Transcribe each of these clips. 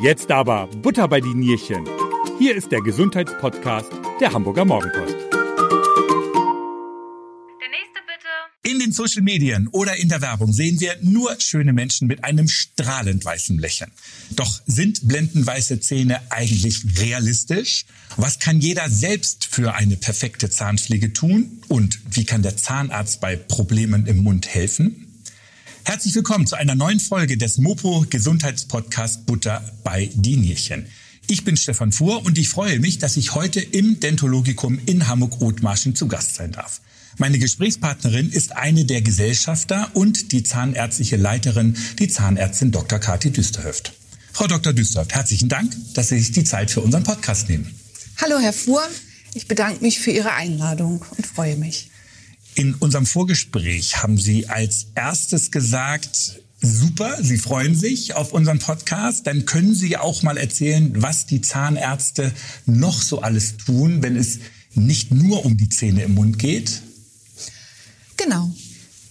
Jetzt aber Butter bei die Nierchen. Hier ist der Gesundheitspodcast der Hamburger Morgenpost. Der nächste bitte. In den Social Medien oder in der Werbung sehen wir nur schöne Menschen mit einem strahlend weißen Lächeln. Doch sind blendenweiße Zähne eigentlich realistisch? Was kann jeder selbst für eine perfekte Zahnpflege tun? Und wie kann der Zahnarzt bei Problemen im Mund helfen? Herzlich willkommen zu einer neuen Folge des Mopo Gesundheitspodcast Butter bei Dienierchen. Ich bin Stefan Fuhr und ich freue mich, dass ich heute im Dentologikum in Hamburg-Othmarschen zu Gast sein darf. Meine Gesprächspartnerin ist eine der Gesellschafter und die zahnärztliche Leiterin, die Zahnärztin Dr. Kathi Düsterhöft. Frau Dr. Düsterhöft, herzlichen Dank, dass Sie sich die Zeit für unseren Podcast nehmen. Hallo, Herr Fuhr. Ich bedanke mich für Ihre Einladung und freue mich. In unserem Vorgespräch haben Sie als erstes gesagt, super, Sie freuen sich auf unseren Podcast. Dann können Sie auch mal erzählen, was die Zahnärzte noch so alles tun, wenn es nicht nur um die Zähne im Mund geht. Genau.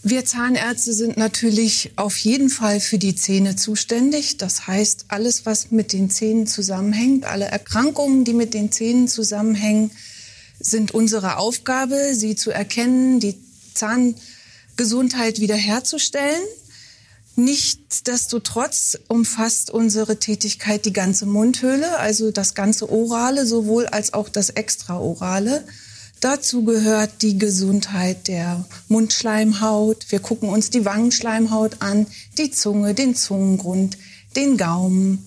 Wir Zahnärzte sind natürlich auf jeden Fall für die Zähne zuständig. Das heißt, alles, was mit den Zähnen zusammenhängt, alle Erkrankungen, die mit den Zähnen zusammenhängen, sind unsere Aufgabe, sie zu erkennen, die Zahngesundheit wiederherzustellen. Nichtsdestotrotz umfasst unsere Tätigkeit die ganze Mundhöhle, also das ganze Orale sowohl als auch das Extraorale. Dazu gehört die Gesundheit der Mundschleimhaut. Wir gucken uns die Wangenschleimhaut an, die Zunge, den Zungengrund, den Gaumen,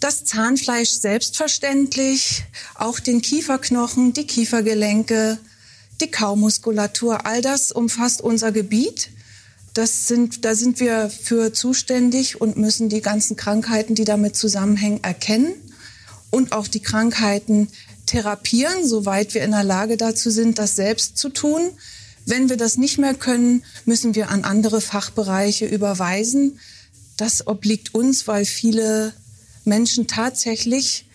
das Zahnfleisch selbstverständlich, auch den Kieferknochen, die Kiefergelenke, die Kaumuskulatur. All das umfasst unser Gebiet. Das sind, da sind wir für zuständig und müssen die ganzen Krankheiten, die damit zusammenhängen, erkennen und auch die Krankheiten therapieren, soweit wir in der Lage dazu sind, das selbst zu tun. Wenn wir das nicht mehr können, müssen wir an andere Fachbereiche überweisen. Das obliegt uns, weil viele Menschen tatsächlich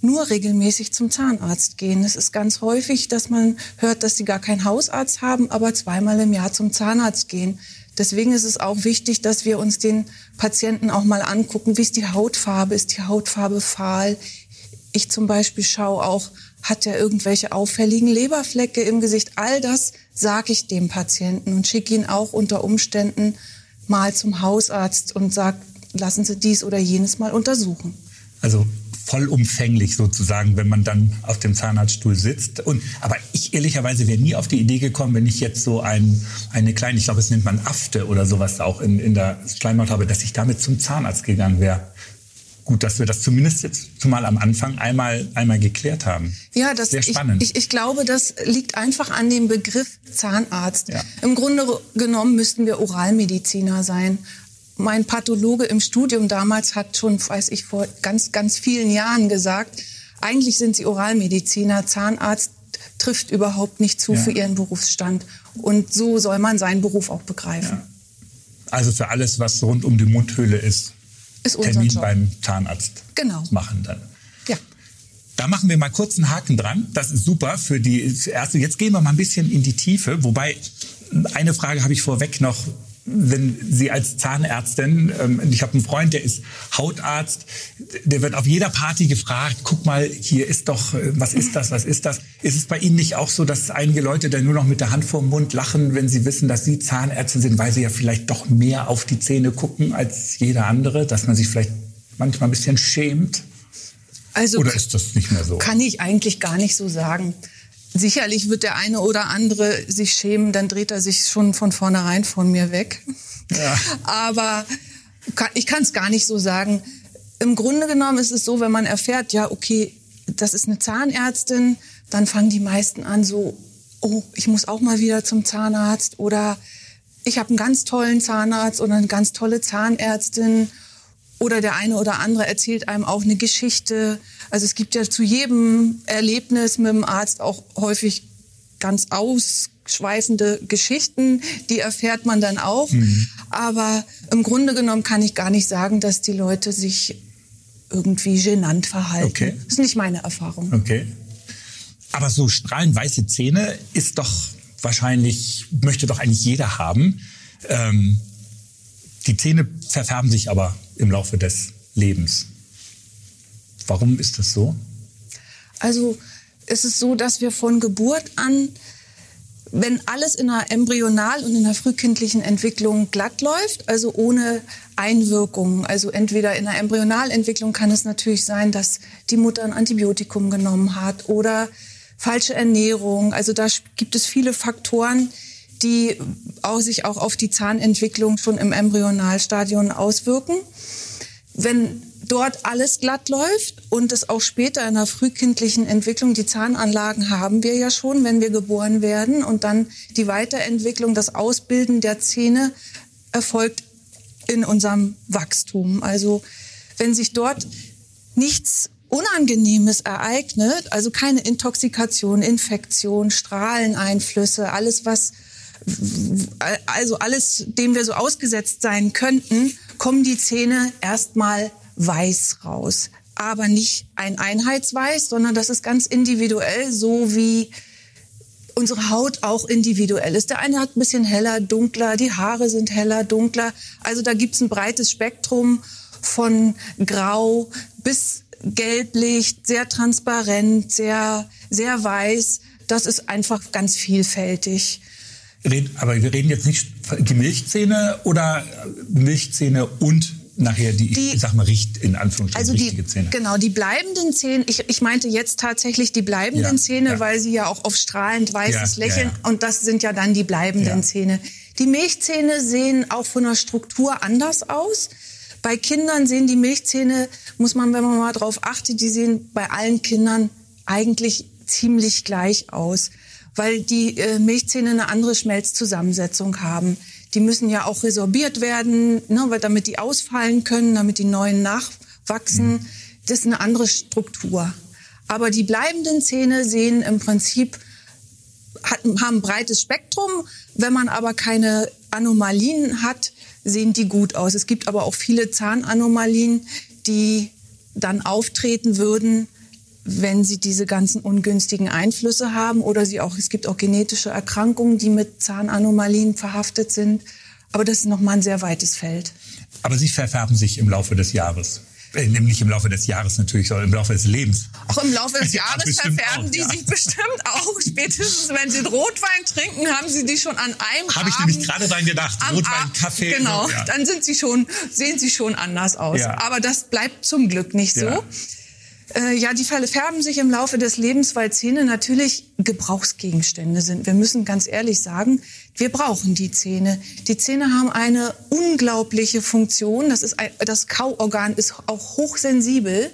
nur regelmäßig zum Zahnarzt gehen. Es ist ganz häufig, dass man hört, dass sie gar keinen Hausarzt haben, aber zweimal im Jahr zum Zahnarzt gehen. Deswegen ist es auch wichtig, dass wir uns den Patienten auch mal angucken, wie ist die Hautfarbe, ist die Hautfarbe fahl. Ich zum Beispiel schaue auch, hat er irgendwelche auffälligen Leberflecke im Gesicht. All das sage ich dem Patienten und schicke ihn auch unter Umständen mal zum Hausarzt und sage, lassen Sie dies oder jenes mal untersuchen. Also vollumfänglich sozusagen, wenn man dann auf dem Zahnarztstuhl sitzt. Und, aber ich ehrlicherweise wäre nie auf die Idee gekommen, wenn ich jetzt so ein, eine kleine, ich glaube, es nennt man Afte oder sowas auch in, in der Schleimhaut habe, dass ich damit zum Zahnarzt gegangen wäre. Gut, dass wir das zumindest jetzt zumal am Anfang einmal, einmal geklärt haben. Ja, das Sehr spannend. Ich, ich, ich glaube, das liegt einfach an dem Begriff Zahnarzt. Ja. Im Grunde genommen müssten wir Oralmediziner sein mein Pathologe im Studium damals hat schon, weiß ich, vor ganz, ganz vielen Jahren gesagt, eigentlich sind Sie Oralmediziner, Zahnarzt trifft überhaupt nicht zu ja. für Ihren Berufsstand. Und so soll man seinen Beruf auch begreifen. Ja. Also für alles, was rund um die Mundhöhle ist, ist Termin Job. beim Zahnarzt genau. machen dann. Ja. Da machen wir mal kurz einen Haken dran. Das ist super für die erste. Jetzt gehen wir mal ein bisschen in die Tiefe. Wobei, eine Frage habe ich vorweg noch wenn Sie als Zahnärztin, ähm, ich habe einen Freund, der ist Hautarzt, der wird auf jeder Party gefragt, guck mal, hier ist doch, äh, was ist das, was ist das? Ist es bei Ihnen nicht auch so, dass einige Leute dann nur noch mit der Hand vor dem Mund lachen, wenn sie wissen, dass Sie Zahnärztin sind, weil sie ja vielleicht doch mehr auf die Zähne gucken als jeder andere, dass man sich vielleicht manchmal ein bisschen schämt? Also, Oder ist das nicht mehr so? Kann ich eigentlich gar nicht so sagen. Sicherlich wird der eine oder andere sich schämen, dann dreht er sich schon von vornherein von mir weg. Ja. Aber ich kann es gar nicht so sagen. Im Grunde genommen ist es so, wenn man erfährt, ja, okay, das ist eine Zahnärztin, dann fangen die meisten an so, oh, ich muss auch mal wieder zum Zahnarzt oder ich habe einen ganz tollen Zahnarzt oder eine ganz tolle Zahnärztin oder der eine oder andere erzählt einem auch eine Geschichte. Also es gibt ja zu jedem Erlebnis mit dem Arzt auch häufig ganz ausschweifende Geschichten, die erfährt man dann auch. Mhm. Aber im Grunde genommen kann ich gar nicht sagen, dass die Leute sich irgendwie genannt verhalten. Okay. Das ist nicht meine Erfahrung. Okay. Aber so strahlend weiße Zähne ist doch wahrscheinlich, möchte doch eigentlich jeder haben. Ähm, die Zähne verfärben sich aber im Laufe des Lebens. Warum ist das so? Also es ist so, dass wir von Geburt an, wenn alles in der Embryonal- und in der frühkindlichen Entwicklung glatt läuft, also ohne Einwirkungen, also entweder in der Embryonalentwicklung kann es natürlich sein, dass die Mutter ein Antibiotikum genommen hat oder falsche Ernährung. Also da gibt es viele Faktoren, die auch sich auch auf die Zahnentwicklung schon im Embryonalstadion auswirken. Wenn dort alles glatt läuft und es auch später in der frühkindlichen Entwicklung, die Zahnanlagen haben wir ja schon, wenn wir geboren werden und dann die Weiterentwicklung, das Ausbilden der Zähne erfolgt in unserem Wachstum. Also wenn sich dort nichts Unangenehmes ereignet, also keine Intoxikation, Infektion, Strahleneinflüsse, alles was also alles, dem wir so ausgesetzt sein könnten, kommen die Zähne erstmal weiß raus. Aber nicht ein Einheitsweiß, sondern das ist ganz individuell, so wie unsere Haut auch individuell ist. Der eine hat ein bisschen heller, dunkler, die Haare sind heller, dunkler. Also da gibt's ein breites Spektrum von grau bis gelblicht, sehr transparent, sehr, sehr weiß. Das ist einfach ganz vielfältig. Aber wir reden jetzt nicht die Milchzähne oder Milchzähne und nachher die, die ich sag mal, richt, in Anführungsstrichen also richtige die, Zähne. Genau, die bleibenden Zähne, ich, ich meinte jetzt tatsächlich die bleibenden ja, Zähne, ja. weil sie ja auch auf strahlend weißes ja, Lächeln und das sind ja dann die bleibenden Zähne. Die Milchzähne sehen auch von der Struktur anders aus. Bei Kindern sehen die Milchzähne, muss man, wenn man mal drauf achtet, die sehen bei allen Kindern eigentlich ziemlich gleich aus, weil die äh, Milchzähne eine andere Schmelzzusammensetzung haben. Die müssen ja auch resorbiert werden, ne, weil damit die ausfallen können, damit die neuen nachwachsen. Mhm. Das ist eine andere Struktur. Aber die bleibenden Zähne sehen im Prinzip, haben ein breites Spektrum. Wenn man aber keine Anomalien hat, sehen die gut aus. Es gibt aber auch viele Zahnanomalien, die dann auftreten würden, wenn sie diese ganzen ungünstigen Einflüsse haben oder sie auch, es gibt auch genetische Erkrankungen, die mit Zahnanomalien verhaftet sind. Aber das ist nochmal ein sehr weites Feld. Aber sie verfärben sich im Laufe des Jahres. Äh, nämlich im Laufe des Jahres natürlich, sondern im Laufe des Lebens. Auch im Laufe des Jahres ja, verfärben auch, die ja. sich bestimmt auch. Spätestens, wenn sie Rotwein trinken, haben sie die schon an einem Habe ich nämlich gerade dran gedacht. Rotwein, Kaffee. Genau, ja. dann sind sie schon, sehen sie schon anders aus. Aber das bleibt zum Glück nicht so. Äh, ja, die färben sich im Laufe des Lebens, weil Zähne natürlich Gebrauchsgegenstände sind. Wir müssen ganz ehrlich sagen, wir brauchen die Zähne. Die Zähne haben eine unglaubliche Funktion. Das, ist ein, das Kauorgan ist auch hochsensibel.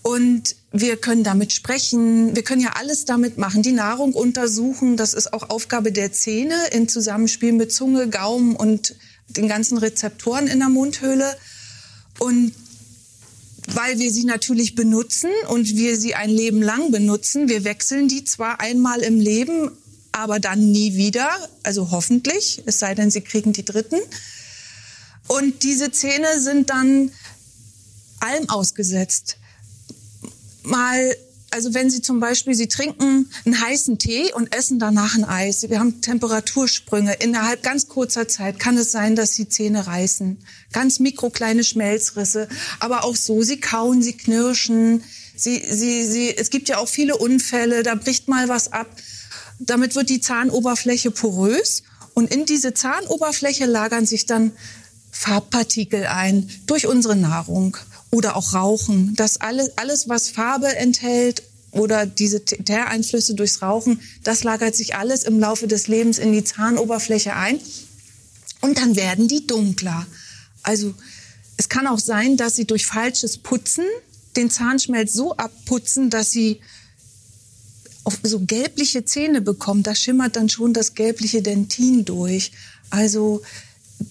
Und wir können damit sprechen, wir können ja alles damit machen, die Nahrung untersuchen. Das ist auch Aufgabe der Zähne in Zusammenspiel mit Zunge, Gaumen und den ganzen Rezeptoren in der Mundhöhle. Und weil wir sie natürlich benutzen und wir sie ein Leben lang benutzen. Wir wechseln die zwar einmal im Leben, aber dann nie wieder, also hoffentlich, es sei denn, sie kriegen die dritten. Und diese Zähne sind dann allem ausgesetzt. Mal also wenn Sie zum Beispiel, Sie trinken einen heißen Tee und essen danach ein Eis. Wir haben Temperatursprünge. Innerhalb ganz kurzer Zeit kann es sein, dass Sie Zähne reißen. Ganz mikrokleine Schmelzrisse. Aber auch so, Sie kauen, Sie knirschen. Sie, Sie, Sie, es gibt ja auch viele Unfälle, da bricht mal was ab. Damit wird die Zahnoberfläche porös. Und in diese Zahnoberfläche lagern sich dann Farbpartikel ein durch unsere Nahrung oder auch Rauchen. Das alles, alles, was Farbe enthält oder diese Teereinflüsse durchs Rauchen, das lagert sich alles im Laufe des Lebens in die Zahnoberfläche ein und dann werden die dunkler. Also es kann auch sein, dass sie durch falsches Putzen den Zahnschmelz so abputzen, dass sie so gelbliche Zähne bekommen. Da schimmert dann schon das gelbliche Dentin durch. Also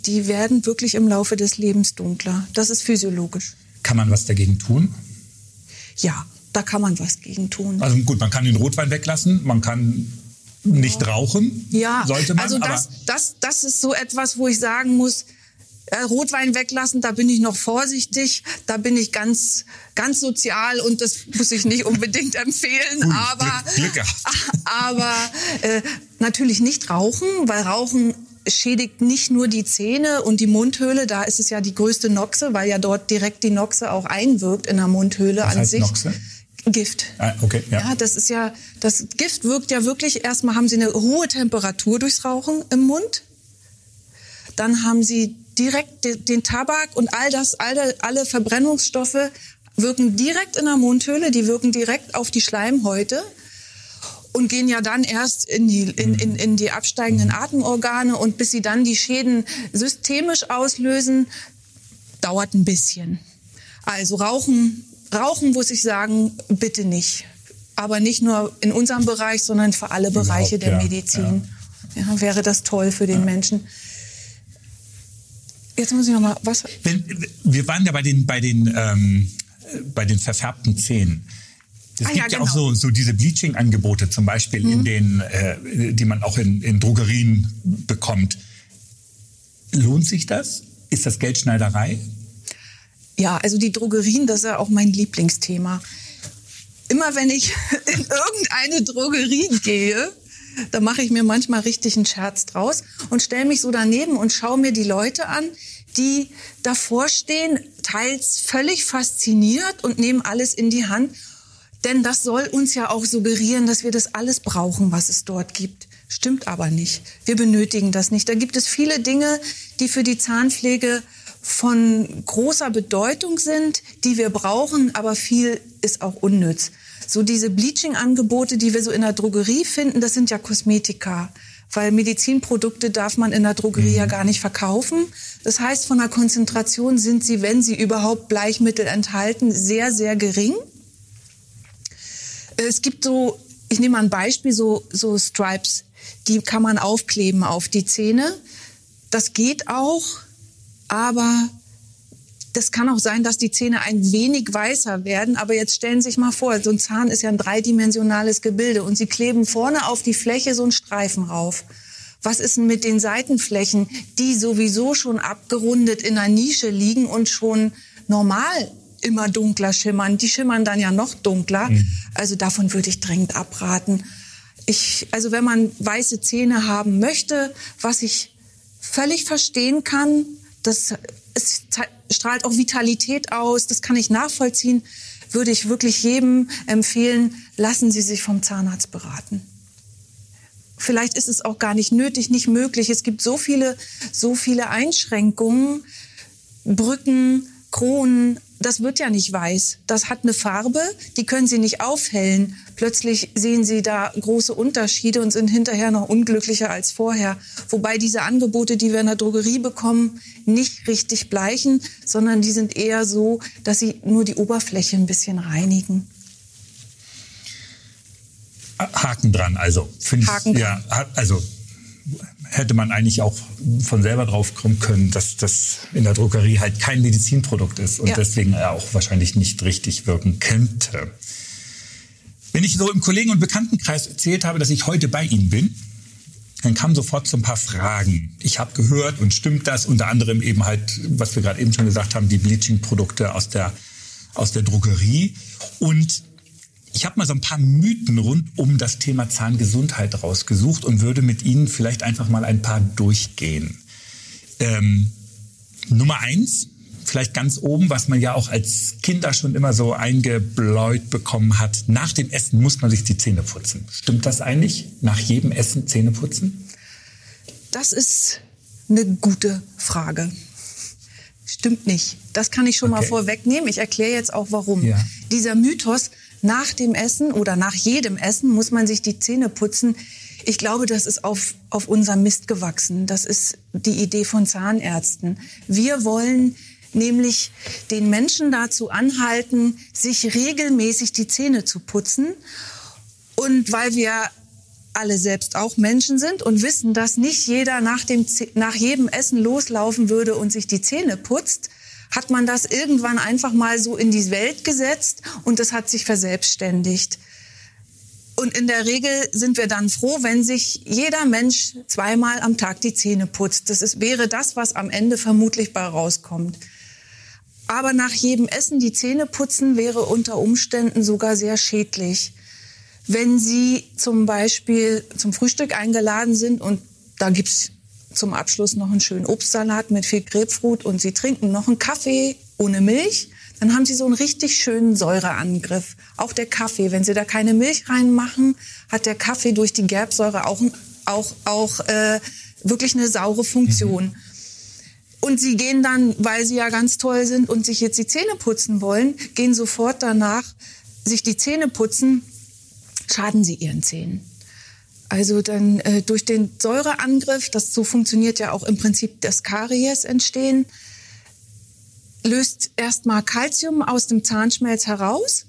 die werden wirklich im Laufe des Lebens dunkler. Das ist physiologisch. Kann man was dagegen tun? Ja, da kann man was gegen tun. Also gut, man kann den Rotwein weglassen, man kann nicht rauchen. Ja, sollte man. Also das, das, das ist so etwas, wo ich sagen muss, äh, Rotwein weglassen, da bin ich noch vorsichtig, da bin ich ganz, ganz sozial und das muss ich nicht unbedingt empfehlen. Gut, aber Glück, Glück aber äh, natürlich nicht rauchen, weil Rauchen schädigt nicht nur die Zähne und die Mundhöhle, da ist es ja die größte Noxe, weil ja dort direkt die Noxe auch einwirkt in der Mundhöhle Was an heißt sich. Noxe? Gift. Ah, okay, ja. Ja, das ist ja, das Gift wirkt ja wirklich, erstmal haben sie eine hohe Temperatur durchs Rauchen im Mund. Dann haben sie direkt de- den Tabak und all das, alle, alle Verbrennungsstoffe wirken direkt in der Mundhöhle, die wirken direkt auf die Schleimhäute und gehen ja dann erst in die, in, in, in die absteigenden Atemorgane und bis sie dann die Schäden systemisch auslösen, dauert ein bisschen. Also Rauchen, Rauchen muss ich sagen, bitte nicht. Aber nicht nur in unserem Bereich, sondern für alle Bereiche der ja, Medizin. Ja. wäre das toll für den Menschen. Jetzt muss ich noch mal was. Wenn, wir waren ja bei den, bei den, ähm, bei den verfärbten Zähnen. Es Ah, gibt ja, ja, auch genau. so, so diese Bleaching-Angebote zum Beispiel, in den, äh, die man auch in, in Drogerien bekommt. Lohnt sich das? Ist das Geldschneiderei? Ja, also die Drogerien, das ist ja auch mein Lieblingsthema. Immer wenn ich in irgendeine Drogerie gehe, da mache ich mir manchmal richtig einen Scherz draus und stelle mich so daneben und schaue mir die Leute an, die davor stehen, teils völlig fasziniert und nehmen alles in die Hand. Denn das soll uns ja auch suggerieren, dass wir das alles brauchen, was es dort gibt. Stimmt aber nicht. Wir benötigen das nicht. Da gibt es viele Dinge, die für die Zahnpflege von großer Bedeutung sind, die wir brauchen, aber viel ist auch unnütz. So diese Bleaching-Angebote, die wir so in der Drogerie finden, das sind ja Kosmetika. Weil Medizinprodukte darf man in der Drogerie ja gar nicht verkaufen. Das heißt, von der Konzentration sind sie, wenn sie überhaupt Bleichmittel enthalten, sehr, sehr gering. Es gibt so, ich nehme mal ein Beispiel, so, so Stripes, die kann man aufkleben auf die Zähne. Das geht auch, aber das kann auch sein, dass die Zähne ein wenig weißer werden. Aber jetzt stellen Sie sich mal vor, so ein Zahn ist ja ein dreidimensionales Gebilde und Sie kleben vorne auf die Fläche so einen Streifen rauf. Was ist denn mit den Seitenflächen, die sowieso schon abgerundet in einer Nische liegen und schon normal immer dunkler schimmern? Die schimmern dann ja noch dunkler. Also davon würde ich dringend abraten. Ich, also wenn man weiße Zähne haben möchte, was ich völlig verstehen kann, das es strahlt auch Vitalität aus, das kann ich nachvollziehen, würde ich wirklich jedem empfehlen, lassen Sie sich vom Zahnarzt beraten. Vielleicht ist es auch gar nicht nötig, nicht möglich. Es gibt so viele, so viele Einschränkungen, Brücken, Kronen, das wird ja nicht weiß. Das hat eine Farbe, die können Sie nicht aufhellen. Plötzlich sehen Sie da große Unterschiede und sind hinterher noch unglücklicher als vorher. Wobei diese Angebote, die wir in der Drogerie bekommen, nicht richtig bleichen, sondern die sind eher so, dass sie nur die Oberfläche ein bisschen reinigen. Haken dran, also. Ich, Haken ja, ha- also hätte man eigentlich auch von selber drauf kommen können, dass das in der Drogerie halt kein Medizinprodukt ist und Ja. deswegen er auch wahrscheinlich nicht richtig wirken könnte. Wenn ich so im Kollegen- und Bekanntenkreis erzählt habe, dass ich heute bei Ihnen bin, dann kamen sofort so ein paar Fragen. Ich habe gehört und stimmt das? Unter anderem eben halt, was wir gerade eben schon gesagt haben, die Bleaching-Produkte aus der, aus der Drogerie. Und ich habe mal so ein paar Mythen rund um das Thema Zahngesundheit rausgesucht und würde mit Ihnen vielleicht einfach mal ein paar durchgehen. Ähm, Nummer eins, vielleicht ganz oben, was man ja auch als Kinder schon immer so eingebläut bekommen hat. Nach dem Essen muss man sich die Zähne putzen. Stimmt das eigentlich? Nach jedem Essen Zähne putzen? Das ist eine gute Frage. Stimmt nicht. Das kann ich schon mal Okay. vorwegnehmen. Ich erkläre jetzt auch warum. Ja. Dieser Mythos, nach dem Essen oder nach jedem Essen muss man sich die Zähne putzen. Ich glaube, das ist auf, auf unserem Mist gewachsen. Das ist die Idee von Zahnärzten. Wir wollen nämlich den Menschen dazu anhalten, sich regelmäßig die Zähne zu putzen. Und weil wir alle selbst auch Menschen sind und wissen, dass nicht jeder nach, dem, nach jedem Essen loslaufen würde und sich die Zähne putzt, hat man das irgendwann einfach mal so in die Welt gesetzt und es hat sich verselbstständigt. Und in der Regel sind wir dann froh, wenn sich jeder Mensch zweimal am Tag die Zähne putzt. Das ist, wäre das, was am Ende vermutlich bei rauskommt. Aber nach jedem Essen die Zähne putzen wäre unter Umständen sogar sehr schädlich. Wenn Sie zum Beispiel zum Frühstück eingeladen sind und da gibt's zum Abschluss noch einen schönen Obstsalat mit viel Grapefruit und Sie trinken noch einen Kaffee ohne Milch, dann haben Sie so einen richtig schönen Säureangriff. Auch der Kaffee, wenn Sie da keine Milch reinmachen, hat der Kaffee durch die Gerbsäure auch, auch, auch äh, wirklich eine saure Funktion. Mhm. Und sie gehen dann, weil sie ja ganz toll sind und sich jetzt die Zähne putzen wollen, gehen sofort danach sich die Zähne putzen, schaden sie ihren Zähnen. Also dann äh, durch den Säureangriff, das so funktioniert ja auch im Prinzip das Karies entstehen, löst erstmal Kalzium aus dem Zahnschmelz heraus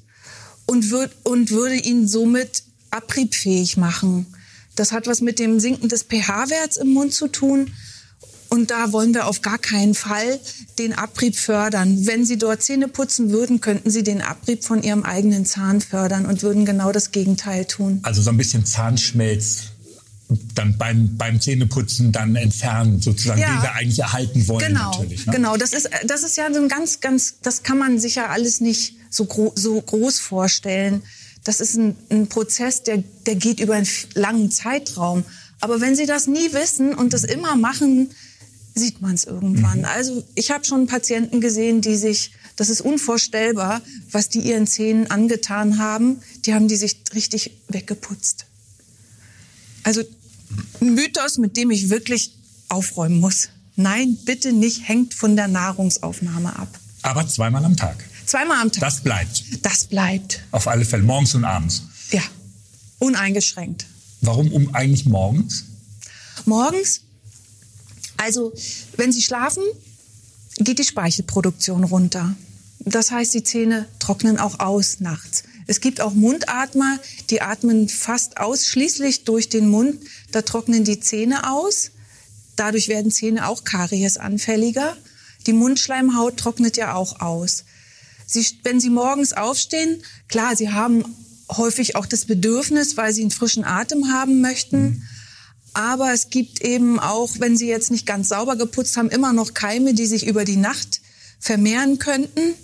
und, wird, und würde ihn somit abriebfähig machen. Das hat was mit dem Sinken des pH-Werts im Mund zu tun. Und da wollen wir auf gar keinen Fall den Abrieb fördern. Wenn Sie dort Zähne putzen würden, könnten Sie den Abrieb von Ihrem eigenen Zahn fördern und würden genau das Gegenteil tun. Also so ein bisschen Zahnschmelz dann beim, beim Zähneputzen dann entfernen, sozusagen, ja, den wir eigentlich erhalten wollen. Genau, natürlich, ne? genau. Das ist, das ist ja so ein ganz, ganz, das kann man sich ja alles nicht so, gro so groß vorstellen. Das ist ein, ein Prozess, der, der geht über einen langen Zeitraum. Aber wenn Sie das nie wissen und das immer machen, sieht man es irgendwann. Mhm. Also ich habe schon Patienten gesehen, die sich, das ist unvorstellbar, was die ihren Zähnen angetan haben. Die haben die sich richtig weggeputzt. Also ein Mythos, mit dem ich wirklich aufräumen muss. Nein, bitte nicht, hängt von der Nahrungsaufnahme ab. Aber zweimal am Tag. Zweimal am Tag. Das bleibt. Das bleibt. Auf alle Fälle, morgens und abends. Ja, uneingeschränkt. Warum um eigentlich morgens? Morgens also, wenn Sie schlafen, geht die Speichelproduktion runter. Das heißt, die Zähne trocknen auch aus nachts. Es gibt auch Mundatmer, die atmen fast ausschließlich durch den Mund. Da trocknen die Zähne aus. Dadurch werden Zähne auch kariesanfälliger. Die Mundschleimhaut trocknet ja auch aus. Sie, wenn Sie morgens aufstehen, klar, Sie haben häufig auch das Bedürfnis, weil Sie einen frischen Atem haben möchten. Aber es gibt eben auch, wenn sie jetzt nicht ganz sauber geputzt haben, immer noch Keime, die sich über die Nacht vermehren könnten.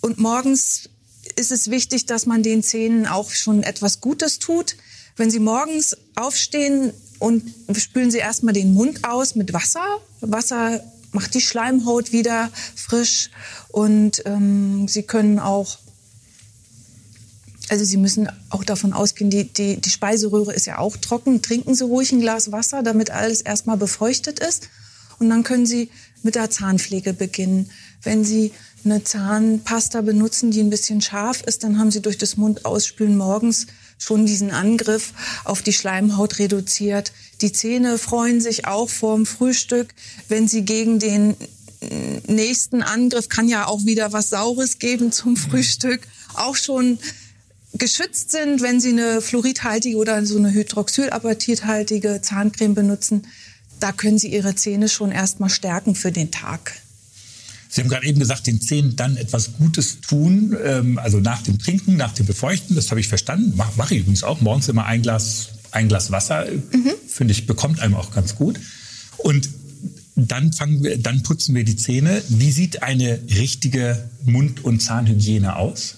Und morgens ist es wichtig, dass man den Zähnen auch schon etwas Gutes tut. Wenn Sie morgens aufstehen und spülen Sie erstmal den Mund aus mit Wasser. Wasser macht die Schleimhaut wieder frisch und ähm, Sie können auch also Sie müssen auch davon ausgehen, die, die, die Speiseröhre ist ja auch trocken. Trinken Sie ruhig ein Glas Wasser, damit alles erstmal befeuchtet ist. Und dann können Sie mit der Zahnpflege beginnen. Wenn Sie eine Zahnpasta benutzen, die ein bisschen scharf ist, dann haben Sie durch das Mundausspülen morgens schon diesen Angriff auf die Schleimhaut reduziert. Die Zähne freuen sich auch vorm Frühstück, wenn Sie gegen den nächsten Angriff kann ja auch wieder was Saures geben zum Frühstück. Auch schon geschützt sind, wenn sie eine fluoridhaltige oder so eine hydroxylapatithaltige Zahncreme benutzen. Da können sie ihre Zähne schon erstmal stärken für den Tag. Sie haben gerade eben gesagt, den Zähnen dann etwas Gutes tun, ähm, also nach dem Trinken, nach dem Befeuchten. Das habe ich verstanden. Mache mach ich übrigens auch morgens immer ein Glas, ein Glas Wasser. Mhm. Finde ich, bekommt einem auch ganz gut. Und dann fangen wir, dann putzen wir die Zähne. Wie sieht eine richtige Mund- und Zahnhygiene aus?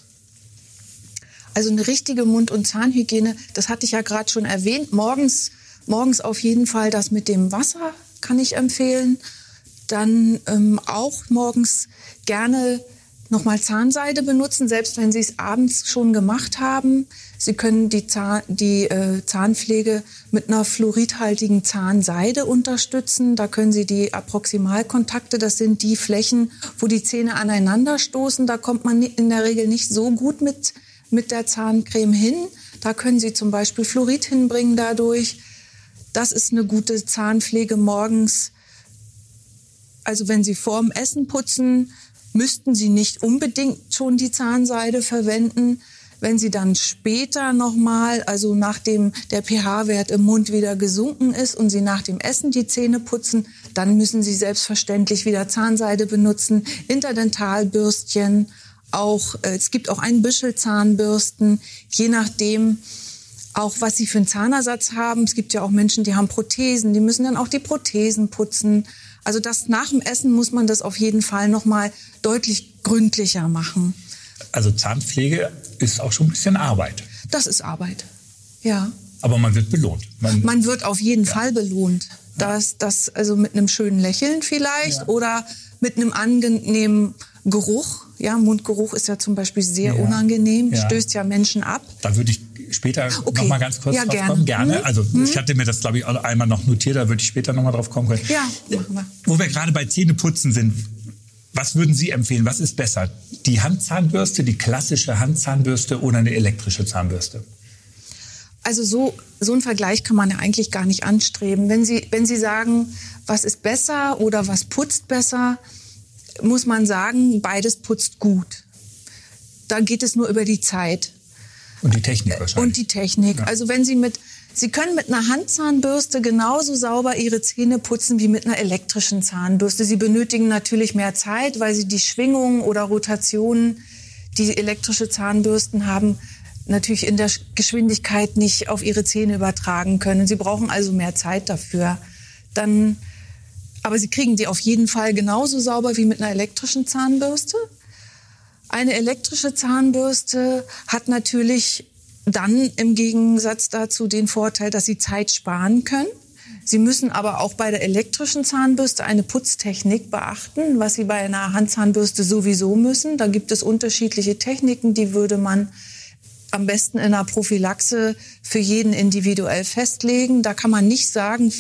Also eine richtige Mund- und Zahnhygiene, das hatte ich ja gerade schon erwähnt. Morgens, morgens auf jeden Fall das mit dem Wasser kann ich empfehlen. Dann ähm, auch morgens gerne nochmal Zahnseide benutzen, selbst wenn Sie es abends schon gemacht haben. Sie können die, Zahn, die äh, Zahnpflege mit einer fluoridhaltigen Zahnseide unterstützen. Da können Sie die Approximalkontakte, das sind die Flächen, wo die Zähne aneinander stoßen. Da kommt man in der Regel nicht so gut mit mit der Zahncreme hin. Da können Sie zum Beispiel Fluorid hinbringen dadurch. Das ist eine gute Zahnpflege morgens. Also wenn Sie vorm Essen putzen, müssten Sie nicht unbedingt schon die Zahnseide verwenden. Wenn Sie dann später nochmal, also nachdem der pH-Wert im Mund wieder gesunken ist und Sie nach dem Essen die Zähne putzen, dann müssen Sie selbstverständlich wieder Zahnseide benutzen, Interdentalbürstchen auch, äh, es gibt auch einen Büschelzahnbürsten, je nachdem, auch was sie für einen Zahnersatz haben. Es gibt ja auch Menschen, die haben Prothesen, die müssen dann auch die Prothesen putzen. Also das nach dem Essen muss man das auf jeden Fall noch mal deutlich gründlicher machen. Also Zahnpflege ist auch schon ein bisschen Arbeit. Das ist Arbeit. Ja. aber man wird belohnt. Man, man wird auf jeden ja. Fall belohnt. Das, das also mit einem schönen Lächeln vielleicht ja. oder mit einem angenehmen Geruch. Ja, Mundgeruch ist ja zum Beispiel sehr ja. unangenehm, stößt ja Menschen ab. Da würde ich später okay. noch mal ganz kurz ja, drauf gerne. kommen. Gerne. Mhm. Also mhm. ich hatte mir das, glaube ich, einmal noch notiert, da würde ich später noch mal drauf kommen können. Ja, machen wir. Wo wir gerade bei Zähneputzen sind, was würden Sie empfehlen? Was ist besser? Die Handzahnbürste, die klassische Handzahnbürste oder eine elektrische Zahnbürste? Also so, so einen Vergleich kann man ja eigentlich gar nicht anstreben. Wenn Sie, wenn Sie sagen, was ist besser oder was putzt besser, muss man sagen, beides putzt gut. Da geht es nur über die Zeit. Und die Technik wahrscheinlich. Und die Technik. Ja. Also wenn Sie mit, Sie können mit einer Handzahnbürste genauso sauber Ihre Zähne putzen wie mit einer elektrischen Zahnbürste. Sie benötigen natürlich mehr Zeit, weil Sie die Schwingungen oder Rotationen, die elektrische Zahnbürsten haben, natürlich in der Geschwindigkeit nicht auf Ihre Zähne übertragen können. Sie brauchen also mehr Zeit dafür. Dann, aber Sie kriegen die auf jeden Fall genauso sauber wie mit einer elektrischen Zahnbürste. Eine elektrische Zahnbürste hat natürlich dann im Gegensatz dazu den Vorteil, dass Sie Zeit sparen können. Sie müssen aber auch bei der elektrischen Zahnbürste eine Putztechnik beachten, was Sie bei einer Handzahnbürste sowieso müssen. Da gibt es unterschiedliche Techniken, die würde man am besten in einer Prophylaxe für jeden individuell festlegen. Da kann man nicht sagen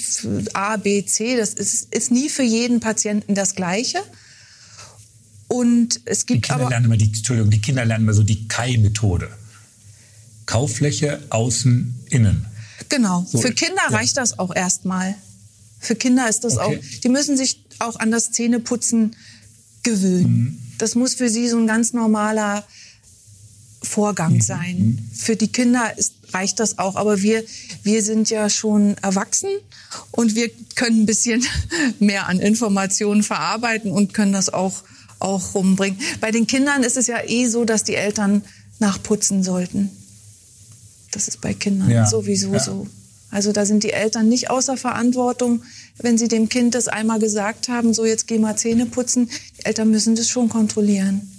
A, B, C. Das ist, ist nie für jeden Patienten das Gleiche. Und es gibt die Kinder aber lernen immer die, Entschuldigung, die Kinder lernen immer so die Kai-Methode. Kauffläche, außen, innen. Genau. So, Für Kinder ja. reicht das auch erstmal. Für Kinder ist das okay. auch, die müssen sich auch an das Zähneputzen gewöhnen. Mhm. Das muss für sie so ein ganz normaler Vorgang mhm. sein. Für die Kinder ist, reicht das auch. Aber wir, wir sind ja schon erwachsen und wir können ein bisschen mehr an Informationen verarbeiten und können das auch auch rumbringen. Bei den Kindern ist es ja eh so, dass die Eltern nachputzen sollten. Das ist bei Kindern ja. sowieso ja. so. Also da sind die Eltern nicht außer Verantwortung, wenn sie dem Kind das einmal gesagt haben, so jetzt geh mal Zähne putzen. Die Eltern müssen das schon kontrollieren.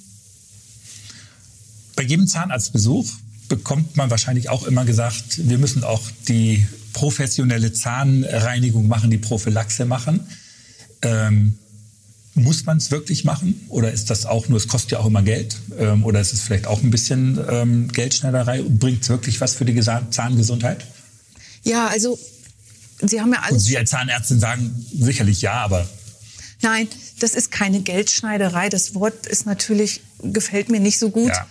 Bei jedem Zahnarztbesuch bekommt man wahrscheinlich auch immer gesagt, wir müssen auch die professionelle Zahnreinigung machen, die Prophylaxe machen. Ähm, muss man es wirklich machen? Oder ist das auch nur, es kostet ja auch immer Geld? Ähm, oder ist es vielleicht auch ein bisschen ähm, Geldschneiderei? Bringt es wirklich was für die Zahngesundheit? Ja, also Sie haben ja alles. Und Sie als Zahnärztin sagen sicherlich ja, aber. Nein, das ist keine Geldschneiderei. Das Wort ist natürlich, gefällt mir nicht so gut. Ja.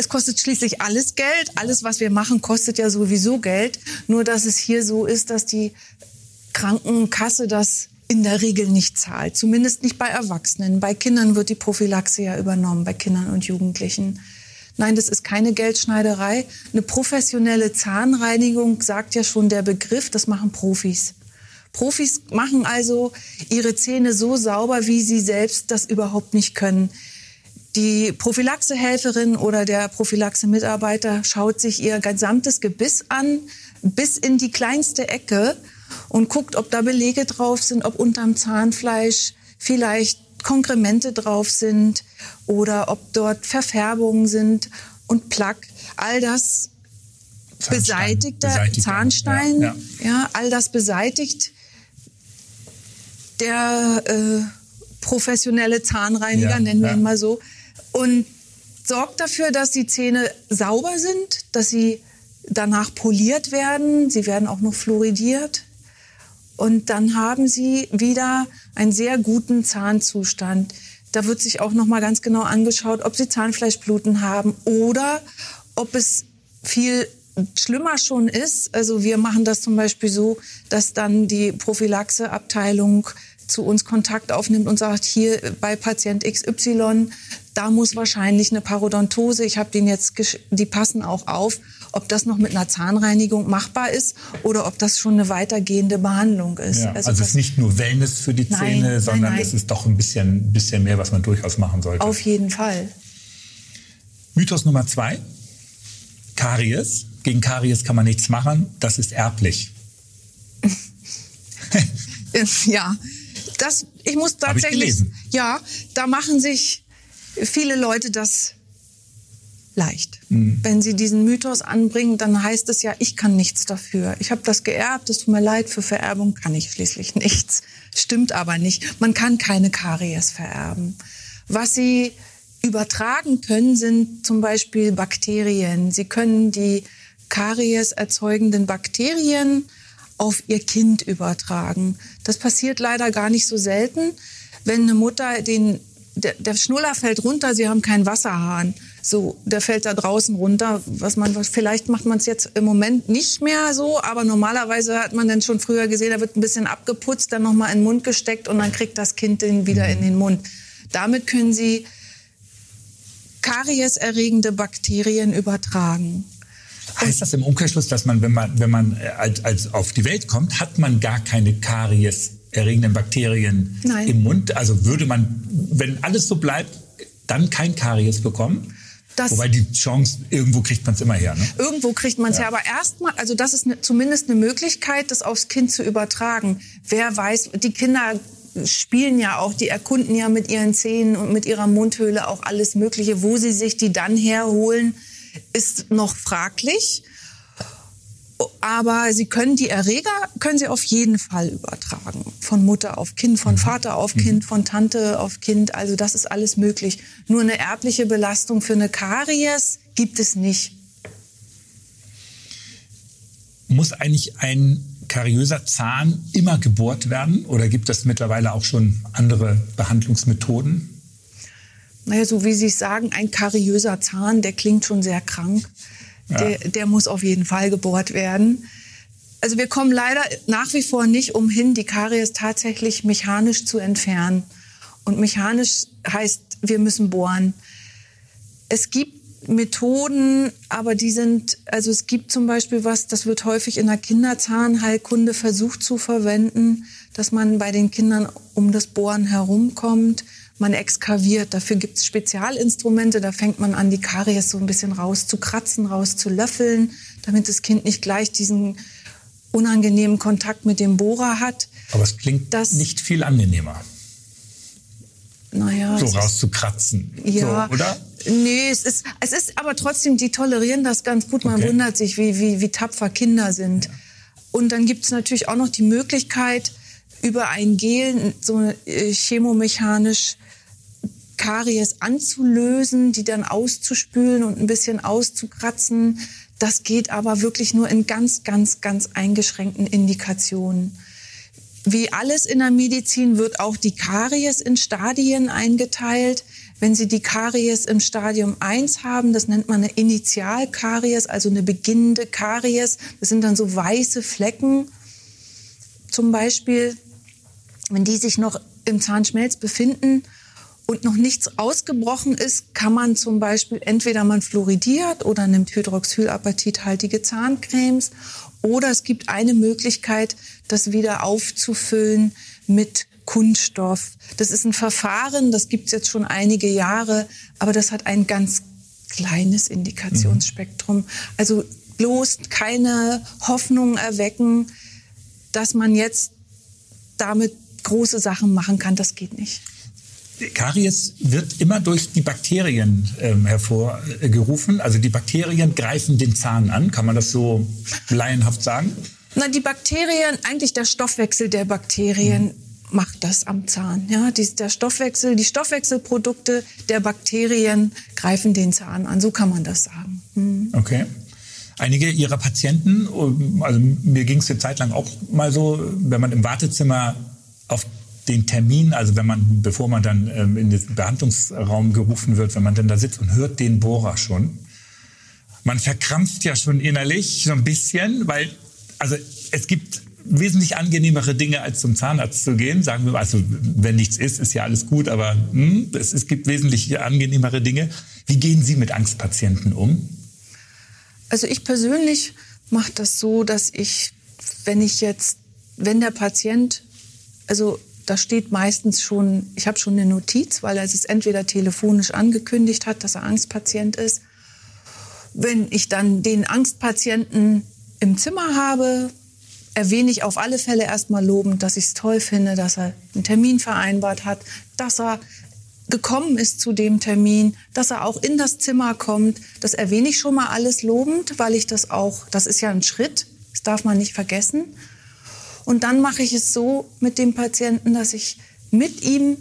Es kostet schließlich alles Geld. Alles, was wir machen, kostet ja sowieso Geld. Nur, dass es hier so ist, dass die Krankenkasse das in der Regel nicht zahlt. Zumindest nicht bei Erwachsenen. Bei Kindern wird die Prophylaxe ja übernommen, bei Kindern und Jugendlichen. Nein, das ist keine Geldschneiderei. Eine professionelle Zahnreinigung sagt ja schon der Begriff, das machen Profis. Profis machen also ihre Zähne so sauber, wie sie selbst das überhaupt nicht können. Die Prophylaxehelferin oder der Prophylaxe-Mitarbeiter schaut sich ihr gesamtes Gebiss an, bis in die kleinste Ecke und guckt, ob da Belege drauf sind, ob unterm Zahnfleisch vielleicht Konkremente drauf sind oder ob dort Verfärbungen sind und Plaque. All das beseitigt der Zahnstein, ja, ja. ja, all das beseitigt der äh, professionelle Zahnreiniger, ja, nennen wir ihn mal so, und sorgt dafür, dass die Zähne sauber sind, dass sie danach poliert werden. Sie werden auch noch fluoridiert. Und dann haben sie wieder einen sehr guten Zahnzustand. Da wird sich auch noch mal ganz genau angeschaut, ob sie Zahnfleischbluten haben oder ob es viel schlimmer schon ist. Also wir machen das zum Beispiel so, dass dann die Prophylaxeabteilung zu uns Kontakt aufnimmt und sagt, hier bei Patient XY, da muss wahrscheinlich eine Parodontose, ich habe den jetzt, die passen auch auf, ob das noch mit einer Zahnreinigung machbar ist oder ob das schon eine weitergehende Behandlung ist. Ja, also, also es ist nicht nur Wellness für die Zähne, nein, sondern nein, nein. es ist doch ein bisschen, bisschen mehr, was man durchaus machen sollte. Auf jeden Fall. Mythos Nummer zwei. Karies. Gegen Karies kann man nichts machen. Das ist erblich. ja, das, ich muss tatsächlich, ich gelesen. ja, da machen sich viele Leute das leicht. Mhm. Wenn Sie diesen Mythos anbringen, dann heißt es ja, ich kann nichts dafür. Ich habe das geerbt, es tut mir leid, für Vererbung kann ich schließlich nichts. Stimmt aber nicht. Man kann keine Karies vererben. Was Sie übertragen können, sind zum Beispiel Bakterien. Sie können die Karies erzeugenden Bakterien auf ihr Kind übertragen. Das passiert leider gar nicht so selten. Wenn eine Mutter den der, der Schnuller fällt runter, sie haben keinen Wasserhahn. So, der fällt da draußen runter. Was man, vielleicht macht man es jetzt im Moment nicht mehr so, aber normalerweise hat man dann schon früher gesehen, da wird ein bisschen abgeputzt, dann nochmal in den Mund gesteckt und dann kriegt das Kind den wieder in den Mund. Damit können Sie karieserregende Bakterien übertragen. Heißt das im Umkehrschluss, dass man, wenn man, wenn man äh, als, als auf die Welt kommt, hat man gar keine Karies erregenden Bakterien Nein. im Mund? Also würde man, wenn alles so bleibt, dann kein Karies bekommen? Das Wobei die Chance, irgendwo kriegt man es immer her. Ne? Irgendwo kriegt man es ja. her. Aber erstmal, also das ist ne, zumindest eine Möglichkeit, das aufs Kind zu übertragen. Wer weiß, die Kinder spielen ja auch, die erkunden ja mit ihren Zähnen und mit ihrer Mundhöhle auch alles Mögliche. Wo sie sich die dann herholen, ist noch fraglich. Aber sie können die Erreger, können sie auf jeden Fall übertragen. Von Mutter auf Kind, von mhm. Vater auf Kind, mhm. von Tante auf Kind. Also das ist alles möglich. Nur eine erbliche Belastung für eine Karies gibt es nicht. Muss eigentlich ein kariöser Zahn immer gebohrt werden oder gibt es mittlerweile auch schon andere Behandlungsmethoden? Naja, so wie Sie es sagen, ein kariöser Zahn, der klingt schon sehr krank. Der, der muss auf jeden Fall gebohrt werden. Also wir kommen leider nach wie vor nicht umhin, die Karies tatsächlich mechanisch zu entfernen. Und mechanisch heißt, wir müssen bohren. Es gibt Methoden, aber die sind, also es gibt zum Beispiel was, das wird häufig in der Kinderzahnheilkunde versucht zu verwenden, dass man bei den Kindern um das Bohren herumkommt man exkaviert. Dafür gibt es Spezialinstrumente, da fängt man an, die Karies so ein bisschen rauszukratzen, rauszulöffeln, damit das Kind nicht gleich diesen unangenehmen Kontakt mit dem Bohrer hat. Aber es klingt das, nicht viel angenehmer. Naja. So rauszukratzen. Ja. So, oder? Nee, es ist, es ist aber trotzdem, die tolerieren das ganz gut. Man okay. wundert sich, wie, wie, wie tapfer Kinder sind. Ja. Und dann gibt es natürlich auch noch die Möglichkeit, über ein Gel so äh, chemomechanisch Karies anzulösen, die dann auszuspülen und ein bisschen auszukratzen. Das geht aber wirklich nur in ganz, ganz, ganz eingeschränkten Indikationen. Wie alles in der Medizin wird auch die Karies in Stadien eingeteilt. Wenn Sie die Karies im Stadium 1 haben, das nennt man eine Initialkaries, also eine beginnende Karies. Das sind dann so weiße Flecken. Zum Beispiel, wenn die sich noch im Zahnschmelz befinden und noch nichts ausgebrochen ist, kann man zum Beispiel entweder man fluoridiert oder nimmt hydroxylapatithaltige Zahncremes oder es gibt eine Möglichkeit, das wieder aufzufüllen mit Kunststoff. Das ist ein Verfahren, das gibt es jetzt schon einige Jahre, aber das hat ein ganz kleines Indikationsspektrum. Also bloß keine Hoffnung erwecken, dass man jetzt damit große Sachen machen kann. Das geht nicht. Karies wird immer durch die Bakterien ähm, hervorgerufen. Also die Bakterien greifen den Zahn an. Kann man das so laienhaft sagen? Na, die Bakterien, eigentlich der Stoffwechsel der Bakterien mhm. macht das am Zahn. Ja, die, der Stoffwechsel, die Stoffwechselprodukte der Bakterien greifen den Zahn an. So kann man das sagen. Mhm. Okay. Einige Ihrer Patienten, also mir ging es eine Zeit lang auch mal so, wenn man im Wartezimmer auf den Termin, also wenn man, bevor man dann ähm, in den Behandlungsraum gerufen wird, wenn man dann da sitzt und hört den Bohrer schon, man verkrampft ja schon innerlich so ein bisschen, weil, also es gibt wesentlich angenehmere Dinge, als zum Zahnarzt zu gehen. Sagen wir, also wenn nichts ist, ist ja alles gut, aber hm, es, es gibt wesentlich angenehmere Dinge. Wie gehen Sie mit Angstpatienten um? Also ich persönlich mache das so, dass ich, wenn ich jetzt, wenn der Patient, also da steht meistens schon, ich habe schon eine Notiz, weil er es entweder telefonisch angekündigt hat, dass er Angstpatient ist. Wenn ich dann den Angstpatienten im Zimmer habe, erwähne ich auf alle Fälle erstmal lobend, dass ich es toll finde, dass er einen Termin vereinbart hat, dass er gekommen ist zu dem Termin, dass er auch in das Zimmer kommt. Das erwähne ich schon mal alles lobend, weil ich das auch, das ist ja ein Schritt, das darf man nicht vergessen. Und dann mache ich es so mit dem Patienten, dass ich mit ihm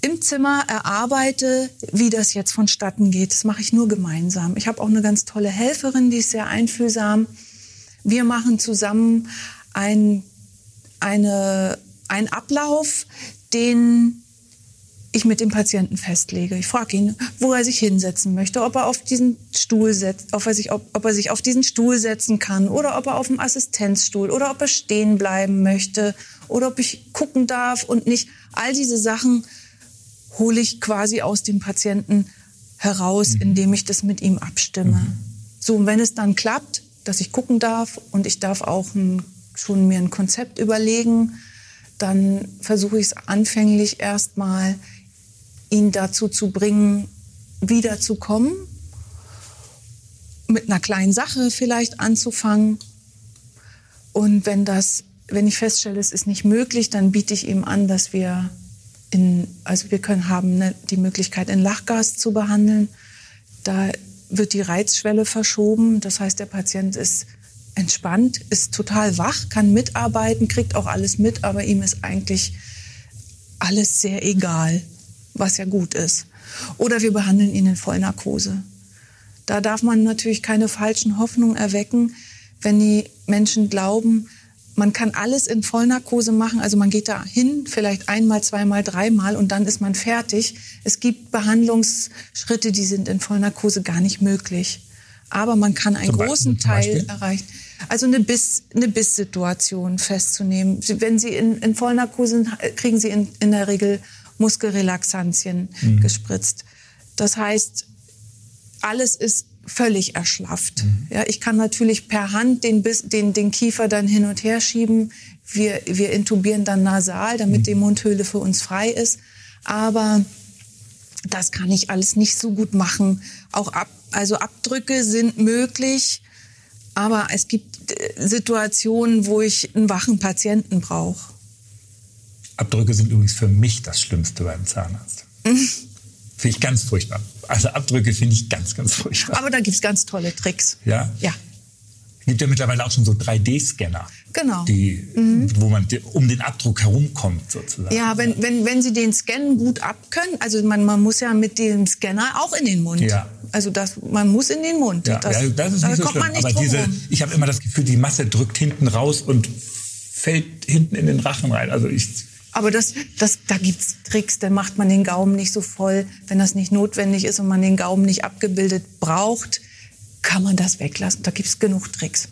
im Zimmer erarbeite, wie das jetzt vonstatten geht. Das mache ich nur gemeinsam. Ich habe auch eine ganz tolle Helferin, die ist sehr einfühlsam. Wir machen zusammen ein, eine, einen Ablauf, den ich mit dem Patienten festlege. Ich frage ihn, wo er sich hinsetzen möchte, ob er auf diesen Stuhl setzt, ob er sich, ob, ob er sich auf diesen Stuhl setzen kann oder ob er auf dem Assistenzstuhl oder ob er stehen bleiben möchte oder ob ich gucken darf und nicht. All diese Sachen hole ich quasi aus dem Patienten heraus, mhm. indem ich das mit ihm abstimme. Mhm. So, und wenn es dann klappt, dass ich gucken darf und ich darf auch ein, schon mir ein Konzept überlegen, dann versuche ich es anfänglich erstmal ihn dazu zu bringen, wiederzukommen, mit einer kleinen Sache vielleicht anzufangen. Und wenn das, wenn ich feststelle, es ist nicht möglich, dann biete ich ihm an, dass wir in, also wir können haben ne, die Möglichkeit, in Lachgas zu behandeln. Da wird die Reizschwelle verschoben. Das heißt, der Patient ist entspannt, ist total wach, kann mitarbeiten, kriegt auch alles mit, aber ihm ist eigentlich alles sehr egal was ja gut ist. Oder wir behandeln ihn in Vollnarkose. Da darf man natürlich keine falschen Hoffnungen erwecken, wenn die Menschen glauben, man kann alles in Vollnarkose machen. Also man geht da hin, vielleicht einmal, zweimal, dreimal und dann ist man fertig. Es gibt Behandlungsschritte, die sind in Vollnarkose gar nicht möglich. Aber man kann einen zum großen Teil erreichen. Also eine Biss, eine Bisssituation festzunehmen. Wenn Sie in, in Vollnarkose sind, kriegen Sie in, in der Regel Muskelrelaxantien mhm. gespritzt. Das heißt, alles ist völlig erschlafft. Mhm. Ja, ich kann natürlich per Hand den, den, den Kiefer dann hin und her schieben. Wir, wir intubieren dann nasal, damit mhm. die Mundhöhle für uns frei ist. Aber das kann ich alles nicht so gut machen. Auch ab, also Abdrücke sind möglich, aber es gibt äh, Situationen, wo ich einen wachen Patienten brauche. Abdrücke sind übrigens für mich das Schlimmste beim Zahnarzt. Mhm. Finde ich ganz furchtbar. Also Abdrücke finde ich ganz, ganz furchtbar. Aber da gibt es ganz tolle Tricks. Ja? Ja. Es gibt ja mittlerweile auch schon so 3D-Scanner. Genau. Die, mhm. Wo man um den Abdruck herumkommt, sozusagen. Ja, wenn, wenn, wenn Sie den Scannen gut abkönnen, also man, man muss ja mit dem Scanner auch in den Mund. Ja. Also das, man muss in den Mund. Ja, das, ja, das ist nicht so schlimm. Nicht Aber diese, ich habe immer das Gefühl, die Masse drückt hinten raus und fällt hinten in den Rachen rein. Also ich aber das, das, da gibt's Tricks, da macht man den Gaumen nicht so voll. Wenn das nicht notwendig ist und man den Gaumen nicht abgebildet braucht, kann man das weglassen. Da gibt's genug Tricks.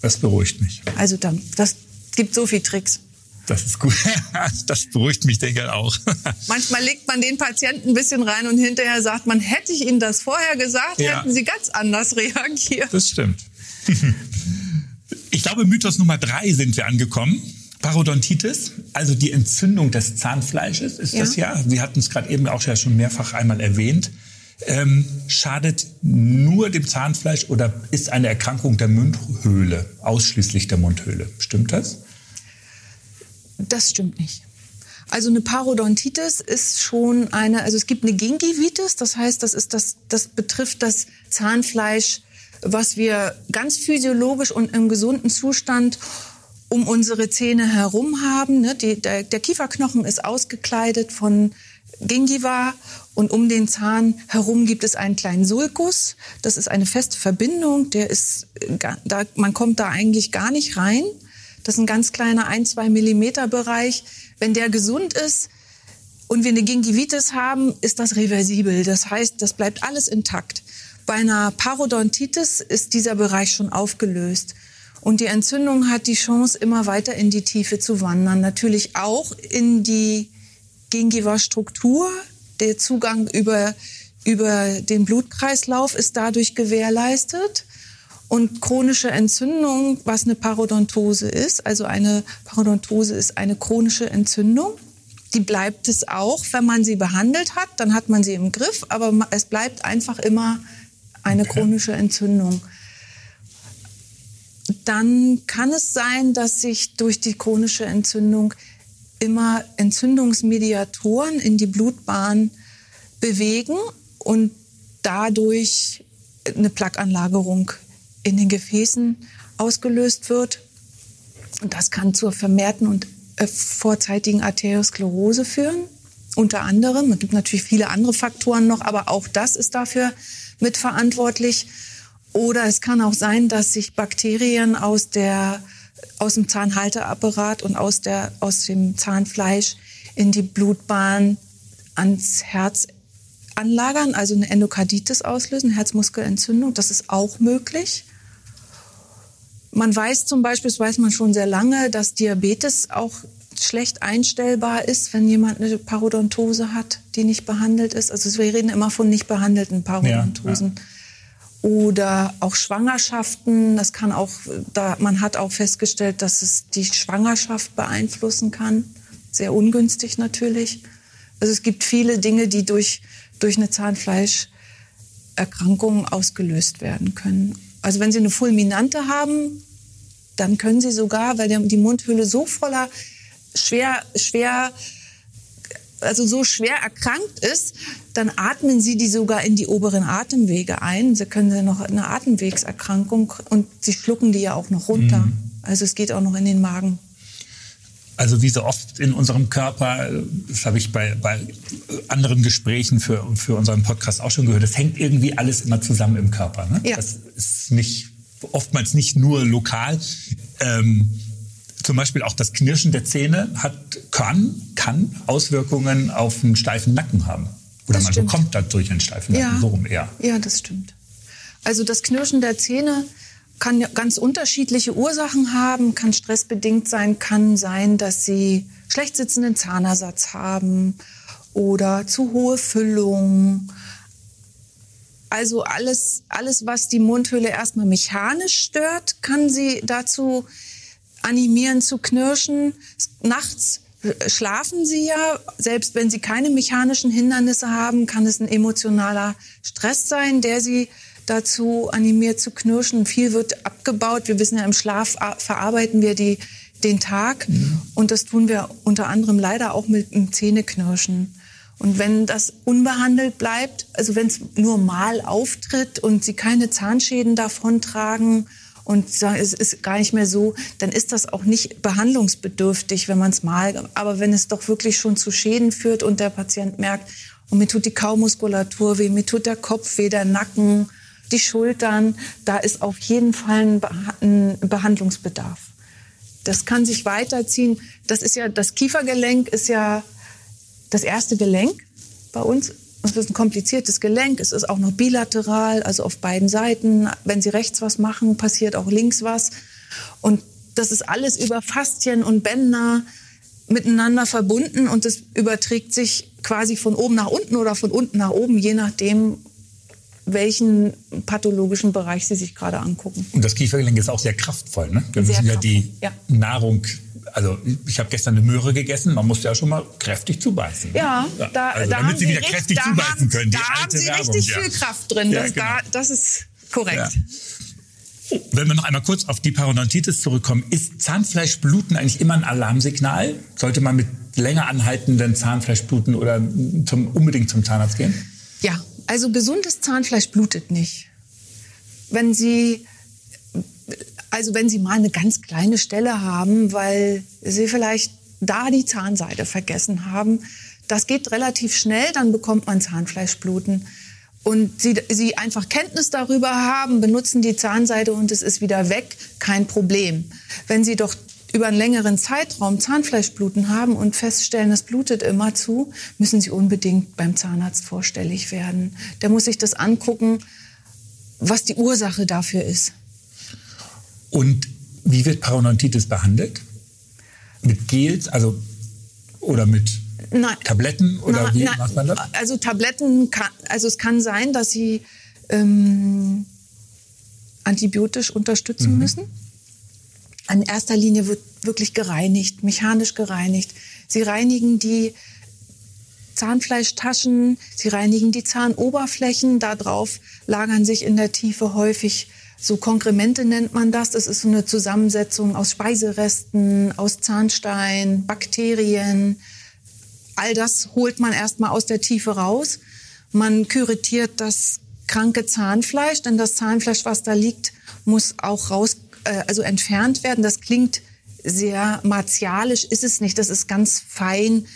Das beruhigt mich. Also dann, das gibt so viel Tricks. Das ist gut. Das beruhigt mich, denke ich auch. Manchmal legt man den Patienten ein bisschen rein und hinterher sagt man, hätte ich Ihnen das vorher gesagt, ja. hätten Sie ganz anders reagiert. Das stimmt. Ich glaube, Mythos Nummer drei sind wir angekommen. Parodontitis, also die Entzündung des Zahnfleisches ist ja. das ja. Sie hatten es gerade eben auch ja schon mehrfach einmal erwähnt. Ähm, schadet nur dem Zahnfleisch oder ist eine Erkrankung der Mundhöhle, ausschließlich der Mundhöhle. Stimmt das? Das stimmt nicht. Also eine Parodontitis ist schon eine, also es gibt eine Gingivitis, das heißt, das ist das, das betrifft das Zahnfleisch, was wir ganz physiologisch und im gesunden Zustand um unsere Zähne herum haben. Ne? Die, der, der Kieferknochen ist ausgekleidet von Gingiva und um den Zahn herum gibt es einen kleinen Sulcus. Das ist eine feste Verbindung. Der ist, da, man kommt da eigentlich gar nicht rein. Das ist ein ganz kleiner ein, zwei Millimeter Bereich. Wenn der gesund ist und wir eine Gingivitis haben, ist das reversibel. Das heißt, das bleibt alles intakt. Bei einer Parodontitis ist dieser Bereich schon aufgelöst. Und die Entzündung hat die Chance, immer weiter in die Tiefe zu wandern. Natürlich auch in die Gingiva-Struktur. Der Zugang über, über den Blutkreislauf ist dadurch gewährleistet. Und chronische Entzündung, was eine Parodontose ist, also eine Parodontose ist eine chronische Entzündung. Die bleibt es auch, wenn man sie behandelt hat, dann hat man sie im Griff, aber es bleibt einfach immer eine chronische Entzündung dann kann es sein, dass sich durch die chronische Entzündung immer Entzündungsmediatoren in die Blutbahn bewegen und dadurch eine Plaqueanlagerung in den Gefäßen ausgelöst wird. Und das kann zur vermehrten und äh, vorzeitigen Arteriosklerose führen. Unter anderem. Es gibt natürlich viele andere Faktoren noch, aber auch das ist dafür mitverantwortlich. Oder es kann auch sein, dass sich Bakterien aus der aus dem Zahnhalteapparat und aus, der, aus dem Zahnfleisch in die Blutbahn ans Herz anlagern, also eine Endokarditis auslösen, Herzmuskelentzündung. Das ist auch möglich. Man weiß zum Beispiel, das weiß man schon sehr lange, dass Diabetes auch schlecht einstellbar ist, wenn jemand eine Parodontose hat, die nicht behandelt ist. Also wir reden immer von nicht behandelten Parodontosen. Ja, ja oder auch Schwangerschaften. Das kann auch, da, man hat auch festgestellt, dass es die Schwangerschaft beeinflussen kann. Sehr ungünstig natürlich. Also es gibt viele Dinge, die durch, durch eine Zahnfleischerkrankung ausgelöst werden können. Also wenn Sie eine Fulminante haben, dann können Sie sogar, weil die Mundhöhle so voller schwer, schwer also so schwer erkrankt ist, dann atmen sie die sogar in die oberen Atemwege ein. Sie können dann noch eine Atemwegserkrankung und sie schlucken die ja auch noch runter. Mhm. Also es geht auch noch in den Magen. Also wie so oft in unserem Körper, das habe ich bei, bei anderen Gesprächen für, für unseren Podcast auch schon gehört, das hängt irgendwie alles immer zusammen im Körper. Ne? Ja. Das ist nicht, oftmals nicht nur lokal. Ähm, zum Beispiel auch das Knirschen der Zähne hat, kann, kann Auswirkungen auf einen steifen Nacken haben. Oder das man stimmt. bekommt dadurch einen steifen Nacken, ja. so rum eher. Ja, das stimmt. Also das Knirschen der Zähne kann ganz unterschiedliche Ursachen haben, kann stressbedingt sein, kann sein, dass sie schlecht sitzenden Zahnersatz haben oder zu hohe Füllung. Also alles, alles, was die Mundhöhle erstmal mechanisch stört, kann sie dazu animieren zu knirschen. Nachts schlafen sie ja, selbst wenn sie keine mechanischen Hindernisse haben, kann es ein emotionaler Stress sein, der sie dazu animiert zu knirschen. Viel wird abgebaut. Wir wissen ja, im Schlaf verarbeiten wir die, den Tag. Mhm. Und das tun wir unter anderem leider auch mit dem Zähneknirschen. Und wenn das unbehandelt bleibt, also wenn es nur mal auftritt und sie keine Zahnschäden davontragen und sagen, es ist gar nicht mehr so, dann ist das auch nicht behandlungsbedürftig, wenn man es mal. Aber wenn es doch wirklich schon zu Schäden führt und der Patient merkt, und mir tut die Kaumuskulatur weh, mir tut der Kopf weh, der Nacken, die Schultern, da ist auf jeden Fall ein Behandlungsbedarf. Das kann sich weiterziehen. Das ist ja, das Kiefergelenk ist ja das erste Gelenk bei uns es ist ein kompliziertes Gelenk. Es ist auch noch bilateral, also auf beiden Seiten. Wenn Sie rechts was machen, passiert auch links was. Und das ist alles über Faszien und Bänder miteinander verbunden und es überträgt sich quasi von oben nach unten oder von unten nach oben, je nachdem, welchen pathologischen Bereich Sie sich gerade angucken. Und das Kiefergelenk ist auch sehr kraftvoll. Ne? Wir müssen ja die ja. Nahrung also ich habe gestern eine Möhre gegessen, man muss ja schon mal kräftig zubeißen. Ne? Ja, da, also, da damit Sie wieder richtig, kräftig zubeißen haben, können. Da haben Sie Werbung, richtig ja. viel Kraft drin. Das, genau. da, das ist korrekt. Ja. Wenn wir noch einmal kurz auf die Parodontitis zurückkommen, ist Zahnfleischbluten eigentlich immer ein Alarmsignal? Sollte man mit länger anhaltenden Zahnfleischbluten oder zum, unbedingt zum Zahnarzt gehen? Ja, also gesundes Zahnfleisch blutet nicht. Wenn Sie also wenn Sie mal eine ganz kleine Stelle haben, weil Sie vielleicht da die Zahnseide vergessen haben, das geht relativ schnell, dann bekommt man Zahnfleischbluten. Und Sie, Sie einfach Kenntnis darüber haben, benutzen die Zahnseide und es ist wieder weg, kein Problem. Wenn Sie doch über einen längeren Zeitraum Zahnfleischbluten haben und feststellen, es blutet immer zu, müssen Sie unbedingt beim Zahnarzt vorstellig werden. Der muss sich das angucken, was die Ursache dafür ist. Und wie wird Parodontitis behandelt? Mit Gels, also oder mit Nein. Tabletten oder Na, wie na, macht man das? Also Tabletten, kann, also es kann sein, dass sie ähm, antibiotisch unterstützen mhm. müssen. In erster Linie wird wirklich gereinigt, mechanisch gereinigt. Sie reinigen die Zahnfleischtaschen, sie reinigen die Zahnoberflächen. Darauf lagern sich in der Tiefe häufig so Konkremente nennt man das. Das ist so eine Zusammensetzung aus Speiseresten, aus Zahnstein, Bakterien. All das holt man erstmal aus der Tiefe raus. Man küretiert das kranke Zahnfleisch, denn das Zahnfleisch, was da liegt, muss auch raus, äh, also entfernt werden. Das klingt sehr martialisch, ist es nicht. Das ist ganz fein.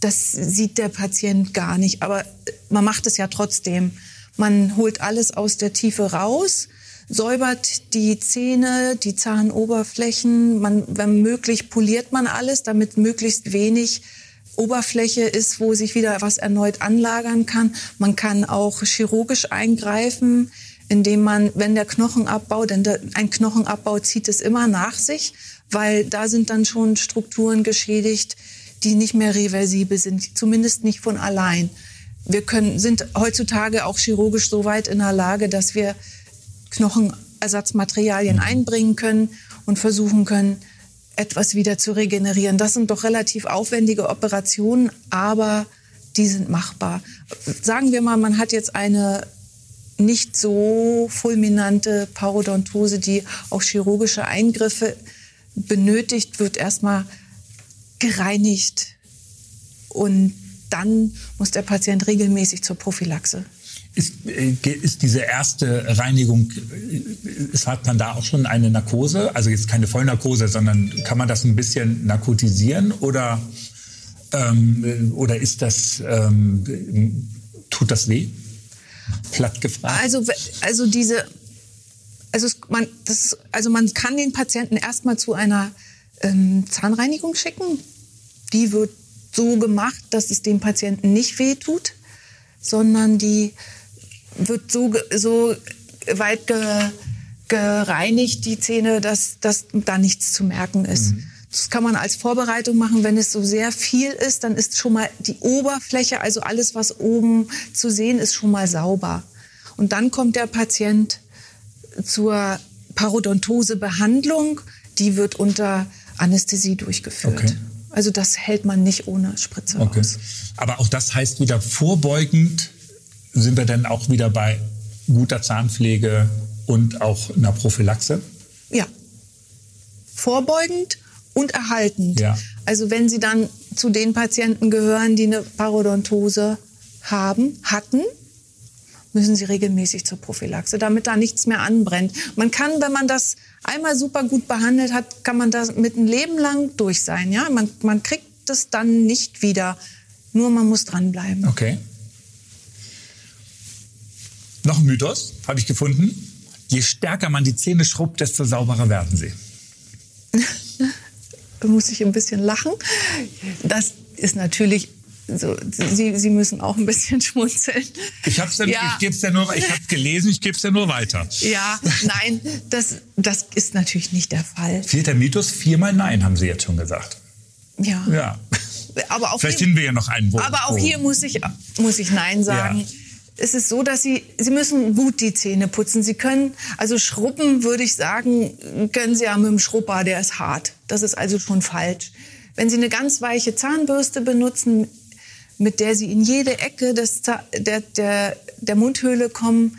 Das sieht der Patient gar nicht. Aber man macht es ja trotzdem. Man holt alles aus der Tiefe raus säubert die Zähne, die Zahnoberflächen. Man, wenn möglich, poliert man alles, damit möglichst wenig Oberfläche ist, wo sich wieder was erneut anlagern kann. Man kann auch chirurgisch eingreifen, indem man, wenn der Knochenabbau, denn der, ein Knochenabbau zieht es immer nach sich, weil da sind dann schon Strukturen geschädigt, die nicht mehr reversibel sind, zumindest nicht von allein. Wir können, sind heutzutage auch chirurgisch so weit in der Lage, dass wir Knochenersatzmaterialien mhm. einbringen können und versuchen können, etwas wieder zu regenerieren. Das sind doch relativ aufwendige Operationen, aber die sind machbar. Sagen wir mal, man hat jetzt eine nicht so fulminante Parodontose, die auch chirurgische Eingriffe benötigt, wird erstmal gereinigt und dann muss der Patient regelmäßig zur Prophylaxe. Ist, äh, ist diese erste Reinigung, äh, hat man da auch schon eine Narkose? Also jetzt keine Vollnarkose, sondern kann man das ein bisschen narkotisieren oder, ähm, oder ist das, ähm, tut das weh? Platt gefragt. Also, also diese, also man, das, also man kann den Patienten erstmal zu einer ähm, Zahnreinigung schicken. Die wird so gemacht, dass es dem Patienten nicht wehtut, sondern die wird so, so weit ge, gereinigt, die Zähne, dass, dass da nichts zu merken ist. Mhm. Das kann man als Vorbereitung machen. Wenn es so sehr viel ist, dann ist schon mal die Oberfläche, also alles, was oben zu sehen ist, schon mal sauber. Und dann kommt der Patient zur Parodontosebehandlung. Die wird unter Anästhesie durchgeführt. Okay. Also das hält man nicht ohne Spritze okay. aus. Aber auch das heißt wieder vorbeugend sind wir dann auch wieder bei guter Zahnpflege und auch einer Prophylaxe? Ja. Vorbeugend und erhaltend. Ja. Also wenn Sie dann zu den Patienten gehören, die eine Parodontose haben, hatten, müssen Sie regelmäßig zur Prophylaxe, damit da nichts mehr anbrennt. Man kann, wenn man das einmal super gut behandelt hat, kann man das mit ein Leben lang durch sein. Ja, man, man kriegt das dann nicht wieder. Nur man muss dranbleiben. Okay. Noch ein Mythos, habe ich gefunden. Je stärker man die Zähne schrubbt, desto sauberer werden sie. da muss ich ein bisschen lachen. Das ist natürlich so, Sie, Sie müssen auch ein bisschen schmunzeln. Ich habe es ja, ja. nur, ich habe gelesen, ich gebe es ja nur weiter. Ja, nein, das, das ist natürlich nicht der Fall. Vierter Mythos, viermal Nein, haben Sie jetzt schon gesagt. Ja. Ja. Aber auch Vielleicht hier, finden wir ja noch einen. Wo, aber auch wo. hier muss ich, muss ich Nein sagen. Ja es ist so, dass Sie, Sie müssen gut die Zähne putzen. Sie können, also schrubben, würde ich sagen, können Sie ja mit dem Schrubber, der ist hart. Das ist also schon falsch. Wenn Sie eine ganz weiche Zahnbürste benutzen, mit der Sie in jede Ecke des, der, der, der Mundhöhle kommen,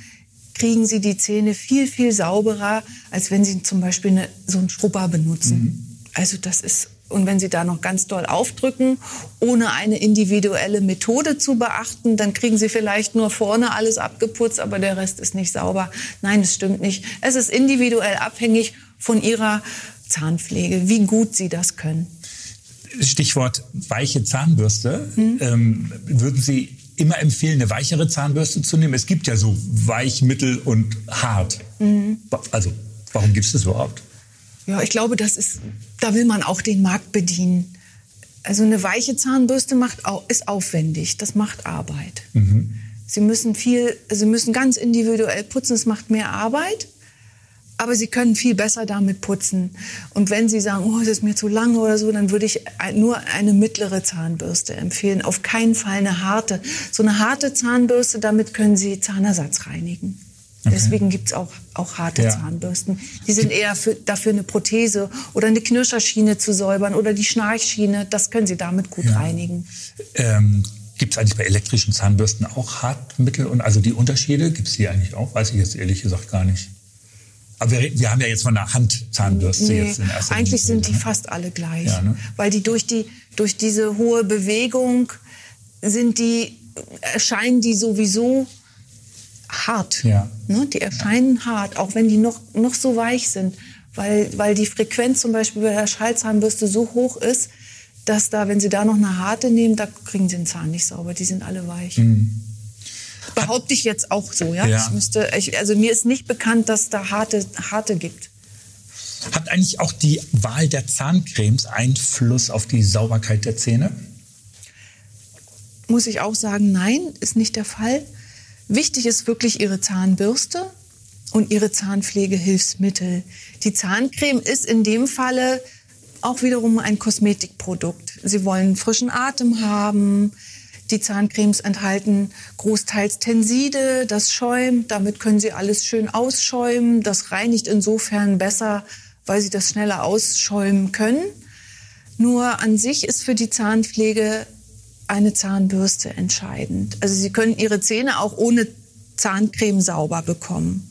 kriegen Sie die Zähne viel, viel sauberer, als wenn Sie zum Beispiel eine, so einen Schrubber benutzen. Mhm. Also das ist und wenn Sie da noch ganz doll aufdrücken, ohne eine individuelle Methode zu beachten, dann kriegen Sie vielleicht nur vorne alles abgeputzt, aber der Rest ist nicht sauber. Nein, das stimmt nicht. Es ist individuell abhängig von Ihrer Zahnpflege, wie gut Sie das können. Stichwort weiche Zahnbürste. Hm? Ähm, würden Sie immer empfehlen, eine weichere Zahnbürste zu nehmen? Es gibt ja so weich, mittel und hart. Mhm. Also, warum gibt es das überhaupt? Ja, ich glaube, das ist, da will man auch den Markt bedienen. Also eine weiche Zahnbürste macht, ist aufwendig, das macht Arbeit. Mhm. Sie müssen viel, Sie müssen ganz individuell putzen, es macht mehr Arbeit, aber Sie können viel besser damit putzen. Und wenn Sie sagen, oh, das ist mir zu lang oder so, dann würde ich nur eine mittlere Zahnbürste empfehlen. Auf keinen Fall eine harte. So eine harte Zahnbürste, damit können Sie Zahnersatz reinigen. Okay. Deswegen gibt's auch, auch harte ja. Zahnbürsten. Die sind eher für, dafür eine Prothese oder eine Knirscherschiene zu säubern oder die Schnarchschiene. Das können Sie damit gut ja. reinigen. Ähm, gibt es eigentlich bei elektrischen Zahnbürsten auch Hartmittel und also die Unterschiede? Gibt es die eigentlich auch? Weiß ich jetzt ehrlich gesagt gar nicht. Aber wir, wir haben ja jetzt von der Handzahnbürste Nee, jetzt in erster eigentlich sind die ne? fast alle gleich. Ja, ne? Weil die durch, die durch diese hohe Bewegung sind die, erscheinen die sowieso hart. Ja. Ne? Die erscheinen hart, auch wenn die noch, noch so weich sind. Weil, weil die Frequenz zum Beispiel bei der Schallzahnbürste so hoch ist, dass da, wenn Sie da noch eine harte nehmen, da kriegen Sie den Zahn nicht sauber. Die sind alle weich. Behaupte ich jetzt auch so, ja? Mhm. Ja. Ich müsste, ich, also mir ist nicht bekannt, dass da harte, harte gibt. Hat eigentlich auch die Wahl der Zahncremes Einfluss auf die Sauberkeit der Zähne? muss ich auch sagen, nein, ist nicht der Fall. Wichtig ist wirklich Ihre Zahnbürste und Ihre Zahnpflegehilfsmittel. Die Zahncreme ist in dem Falle auch wiederum ein Kosmetikprodukt. Sie wollen frischen Atem haben. Die Zahncremes enthalten großteils Tenside, das schäumt. Damit können Sie alles schön ausschäumen. Das reinigt insofern besser, weil Sie das schneller ausschäumen können. Nur an sich ist für die Zahnpflege eine Zahnbürste entscheidend. Also Sie können Ihre Zähne auch ohne Zahncreme sauber bekommen.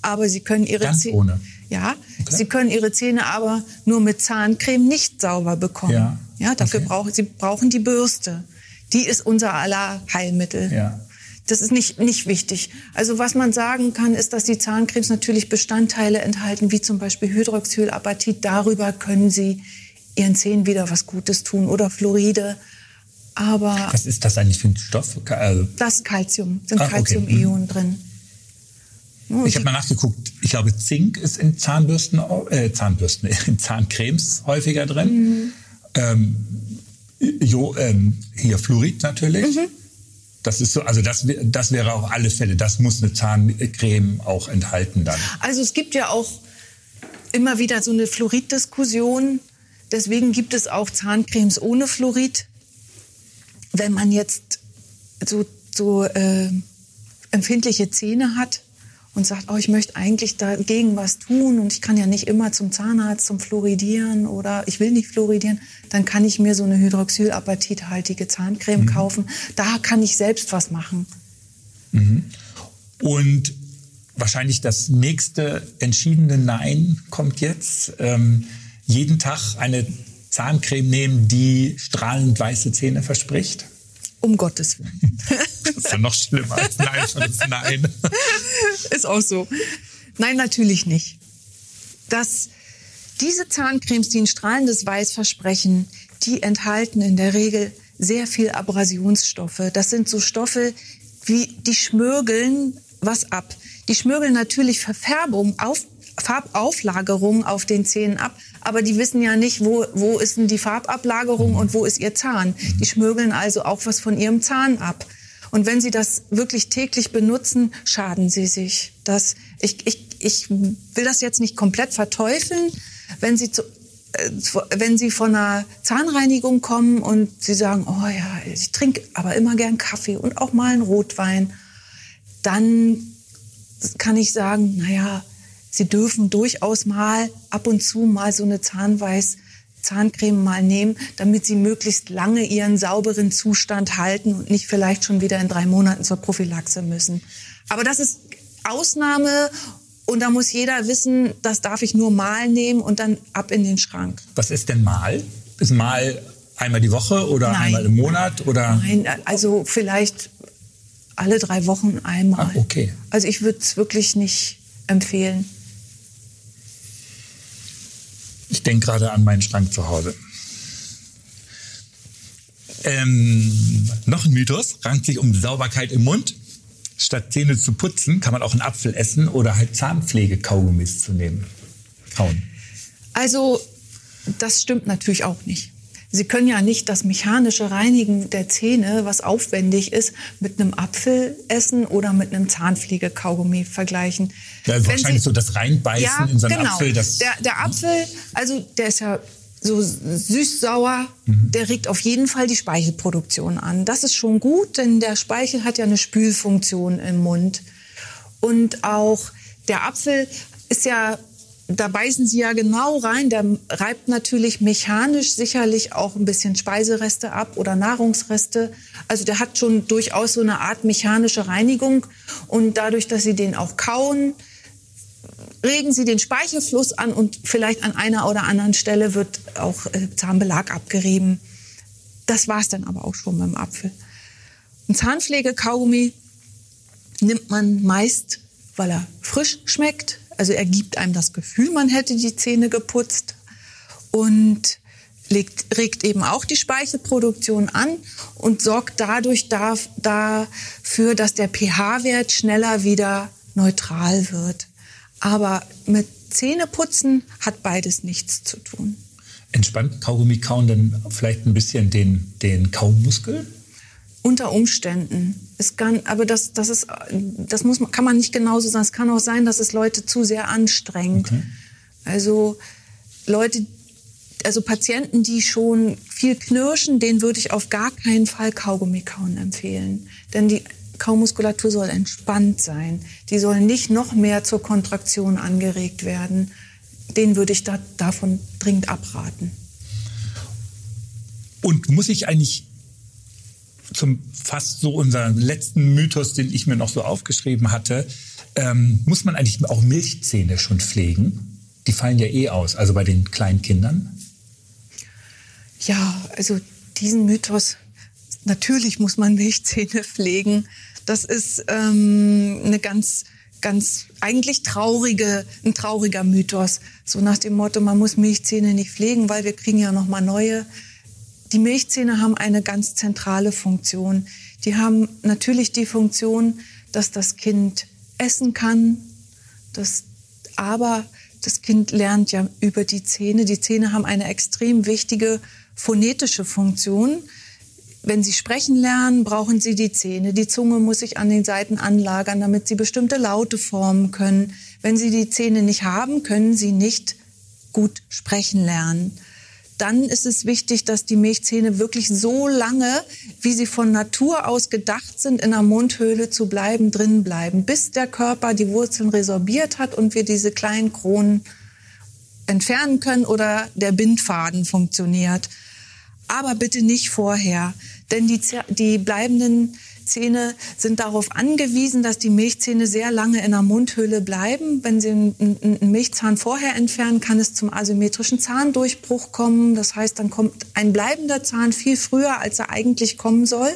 Aber Sie können Ihre Ganz Zähne. ohne? Ja, Okay. Sie können Ihre Zähne aber nur mit Zahncreme nicht sauber bekommen. Ja. Ja, dafür Okay. brauchen Sie brauchen die Bürste. Die ist unser aller Heilmittel. Ja. Das ist nicht, nicht wichtig. Also was man sagen kann, ist, dass die Zahncremes natürlich Bestandteile enthalten, wie zum Beispiel Hydroxylapatit. Darüber können Sie Ihren Zähnen wieder was Gutes tun oder Fluoride. Aber Was ist das eigentlich für ein Stoff? Also, das Calcium, sind Ah, okay. Calcium-Ionen drin. Und ich habe mal nachgeguckt. Ich glaube, Zink ist in Zahnbürsten, äh, Zahnbürsten, in Zahncremes häufiger drin. Ähm, jo, ähm, hier Fluorid natürlich. Das ist so, also das, das wäre auf alle Fälle. Das muss eine Zahncreme auch enthalten dann. Also es gibt ja auch immer wieder so eine Fluoriddiskussion. Deswegen gibt es auch Zahncremes ohne Fluorid. Wenn man jetzt so, so äh, empfindliche Zähne hat und sagt, oh, ich möchte eigentlich dagegen was tun und ich kann ja nicht immer zum Zahnarzt zum Fluoridieren oder ich will nicht fluoridieren, dann kann ich mir so eine hydroxylapatithaltige Zahncreme kaufen. Da kann ich selbst was machen. Und wahrscheinlich das nächste entschiedene Nein kommt jetzt. Ähm, jeden Tag eine Zahncreme nehmen, die strahlend weiße Zähne verspricht. Um Gottes Willen. Das ist ja noch schlimmer als Nein Nein. Ist auch so. Nein, natürlich nicht. Das, diese Zahncremes, die ein strahlendes Weiß versprechen, die enthalten in der Regel sehr viel Abrasionsstoffe. Das sind so Stoffe, wie die schmürgeln was ab. Die schmürgeln natürlich Verfärbung, auf, Farbauflagerung auf den Zähnen ab, aber die wissen ja nicht, wo, wo ist denn die Farbablagerung und wo ist ihr Zahn. Die schmürgeln also auch was von ihrem Zahn ab. Und wenn Sie das wirklich täglich benutzen, schaden Sie sich. Das, ich, ich, ich will das jetzt nicht komplett verteufeln. Wenn Sie, zu, äh, wenn Sie von einer Zahnreinigung kommen und Sie sagen, oh ja, ich trinke aber immer gern Kaffee und auch mal einen Rotwein, dann kann ich sagen, naja, Sie dürfen durchaus mal ab und zu mal so eine Zahnweiß Zahncreme mal nehmen, damit Sie möglichst lange Ihren sauberen Zustand halten und nicht vielleicht schon wieder in drei Monaten zur Prophylaxe müssen. Aber das ist Ausnahme und da muss jeder wissen, das darf ich nur mal nehmen und dann ab in den Schrank. Was ist denn mal? Ist mal einmal die Woche oder Nein. einmal im Monat oder? Nein, also vielleicht alle drei Wochen einmal. Ah, okay. Also ich würde es wirklich nicht empfehlen. Ich denke gerade an meinen Schrank zu Hause. Ähm, noch ein Mythos, rankt sich um Sauberkeit im Mund. Statt Zähne zu putzen, kann man auch einen Apfel essen oder halt Zahnpflege-Kaugummis zu nehmen. Kauen. Also, das stimmt natürlich auch nicht. Sie können ja nicht das mechanische Reinigen der Zähne, was aufwendig ist, mit einem Apfel essen oder mit einem Zahnpflege-Kaugummi vergleichen. Ja, Wenn wahrscheinlich Sie- so das Reinbeißen ja, in so einen genau. Apfel. Das, der, der Apfel, also der ist ja so süß-sauer, Mhm. der regt auf jeden Fall die Speichelproduktion an. Das ist schon gut, denn der Speichel hat ja eine Spülfunktion im Mund. Und auch der Apfel ist ja, da beißen Sie ja genau rein, der reibt natürlich mechanisch sicherlich auch ein bisschen Speisereste ab oder Nahrungsreste. Also der hat schon durchaus so eine Art mechanische Reinigung. Und dadurch, dass Sie den auch kauen, regen Sie den Speichelfluss an und vielleicht an einer oder anderen Stelle wird auch äh, Zahnbelag abgerieben. Das war's dann aber auch schon beim Apfel. Ein Zahnpflegekaugummi nimmt man meist, weil er frisch schmeckt. Also er gibt einem das Gefühl, man hätte die Zähne geputzt und legt, regt eben auch die Speichelproduktion an und sorgt dadurch dafür, dass der pH-Wert schneller wieder neutral wird. Aber mit Zähneputzen hat beides nichts zu tun. Entspannt Kaugummi kauen dann vielleicht ein bisschen den, den Kaumuskel? Unter Umständen. Es kann, aber das, das ist, das muss, kann man nicht genauso sagen. Es kann auch sein, dass es Leute zu sehr anstrengt. Okay. Also Leute, also Patienten, die schon viel knirschen, denen würde ich auf gar keinen Fall Kaugummi kauen empfehlen. Denn die Kaumuskulatur soll entspannt sein. Die soll nicht noch mehr zur Kontraktion angeregt werden. Den würde ich da, davon dringend abraten. Und muss ich eigentlich zum fast so unseren letzten Mythos, den ich mir noch so aufgeschrieben hatte, ähm, muss man eigentlich auch Milchzähne schon pflegen? Die fallen ja eh aus, also bei den kleinen Kindern. Ja, also diesen Mythos, natürlich muss man Milchzähne pflegen. Das ist ähm, eine ganz, ganz eigentlich traurige, ein trauriger Mythos. So nach dem Motto, man muss Milchzähne nicht pflegen, weil wir kriegen ja noch mal neue. Die Milchzähne haben eine ganz zentrale Funktion. Die haben natürlich die Funktion, dass das Kind essen kann, das, aber das Kind lernt ja über die Zähne. Die Zähne haben eine extrem wichtige phonetische Funktion. Wenn Sie sprechen lernen, brauchen Sie die Zähne. Die Zunge muss sich an den Seiten anlagern, damit Sie bestimmte Laute formen können. Wenn Sie die Zähne nicht haben, können Sie nicht gut sprechen lernen. Dann ist es wichtig, dass die Milchzähne wirklich so lange, wie sie von Natur aus gedacht sind, in der Mundhöhle zu bleiben, drin bleiben, bis der Körper die Wurzeln resorbiert hat und wir diese kleinen Kronen entfernen können oder der Bindfaden funktioniert. Aber bitte nicht vorher, denn die, die bleibenden Zähne sind darauf angewiesen, dass die Milchzähne sehr lange in der Mundhöhle bleiben. Wenn Sie einen, einen Milchzahn vorher entfernen, kann es zum asymmetrischen Zahndurchbruch kommen. Das heißt, dann kommt ein bleibender Zahn viel früher, als er eigentlich kommen soll.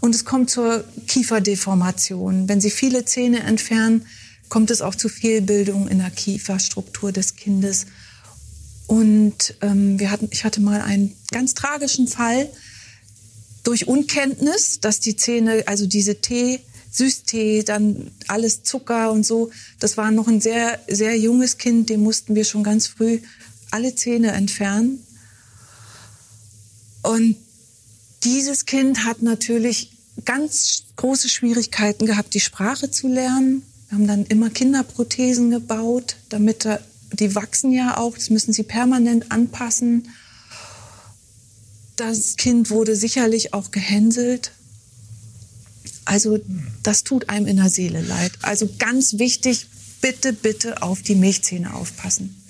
Und es kommt zur Kieferdeformation. Wenn Sie viele Zähne entfernen, kommt es auch zu Fehlbildungen in der Kieferstruktur des Kindes. Und ähm, wir hatten, ich hatte mal einen ganz tragischen Fall durch Unkenntnis, dass die Zähne, also diese Tee, Süßtee, dann alles Zucker und so. Das war noch ein sehr, sehr junges Kind, dem mussten wir schon ganz früh alle Zähne entfernen. Und dieses Kind hat natürlich ganz große Schwierigkeiten gehabt, die Sprache zu lernen. Wir haben dann immer Kinderprothesen gebaut, damit die wachsen ja auch, das müssen sie permanent anpassen. Das Kind wurde sicherlich auch gehänselt. Also das tut einem in der Seele leid. Also ganz wichtig, bitte, bitte auf die Milchzähne aufpassen.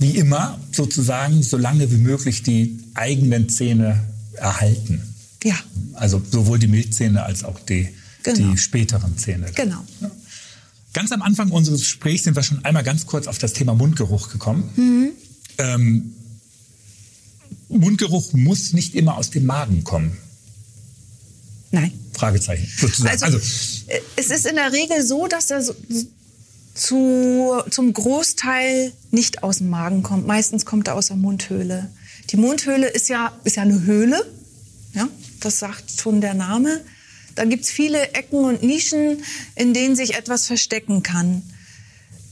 Wie immer sozusagen, so lange wie möglich die eigenen Zähne erhalten. Ja. Also sowohl die Milchzähne als auch die, genau. die späteren Zähne. Genau. Ja. Ganz am Anfang unseres Gesprächs sind wir schon einmal ganz kurz auf das Thema Mundgeruch gekommen. Mhm. Ähm, Mundgeruch muss nicht immer aus dem Magen kommen. Nein. Fragezeichen. Sozusagen. Also, also äh, es ist in der Regel so, dass er zu, zum Großteil nicht aus dem Magen kommt. Meistens kommt er aus der Mundhöhle. Die Mundhöhle ist ja, ist ja eine Höhle. Ja, das sagt schon der Name. Da gibt's viele Ecken und Nischen, in denen sich etwas verstecken kann.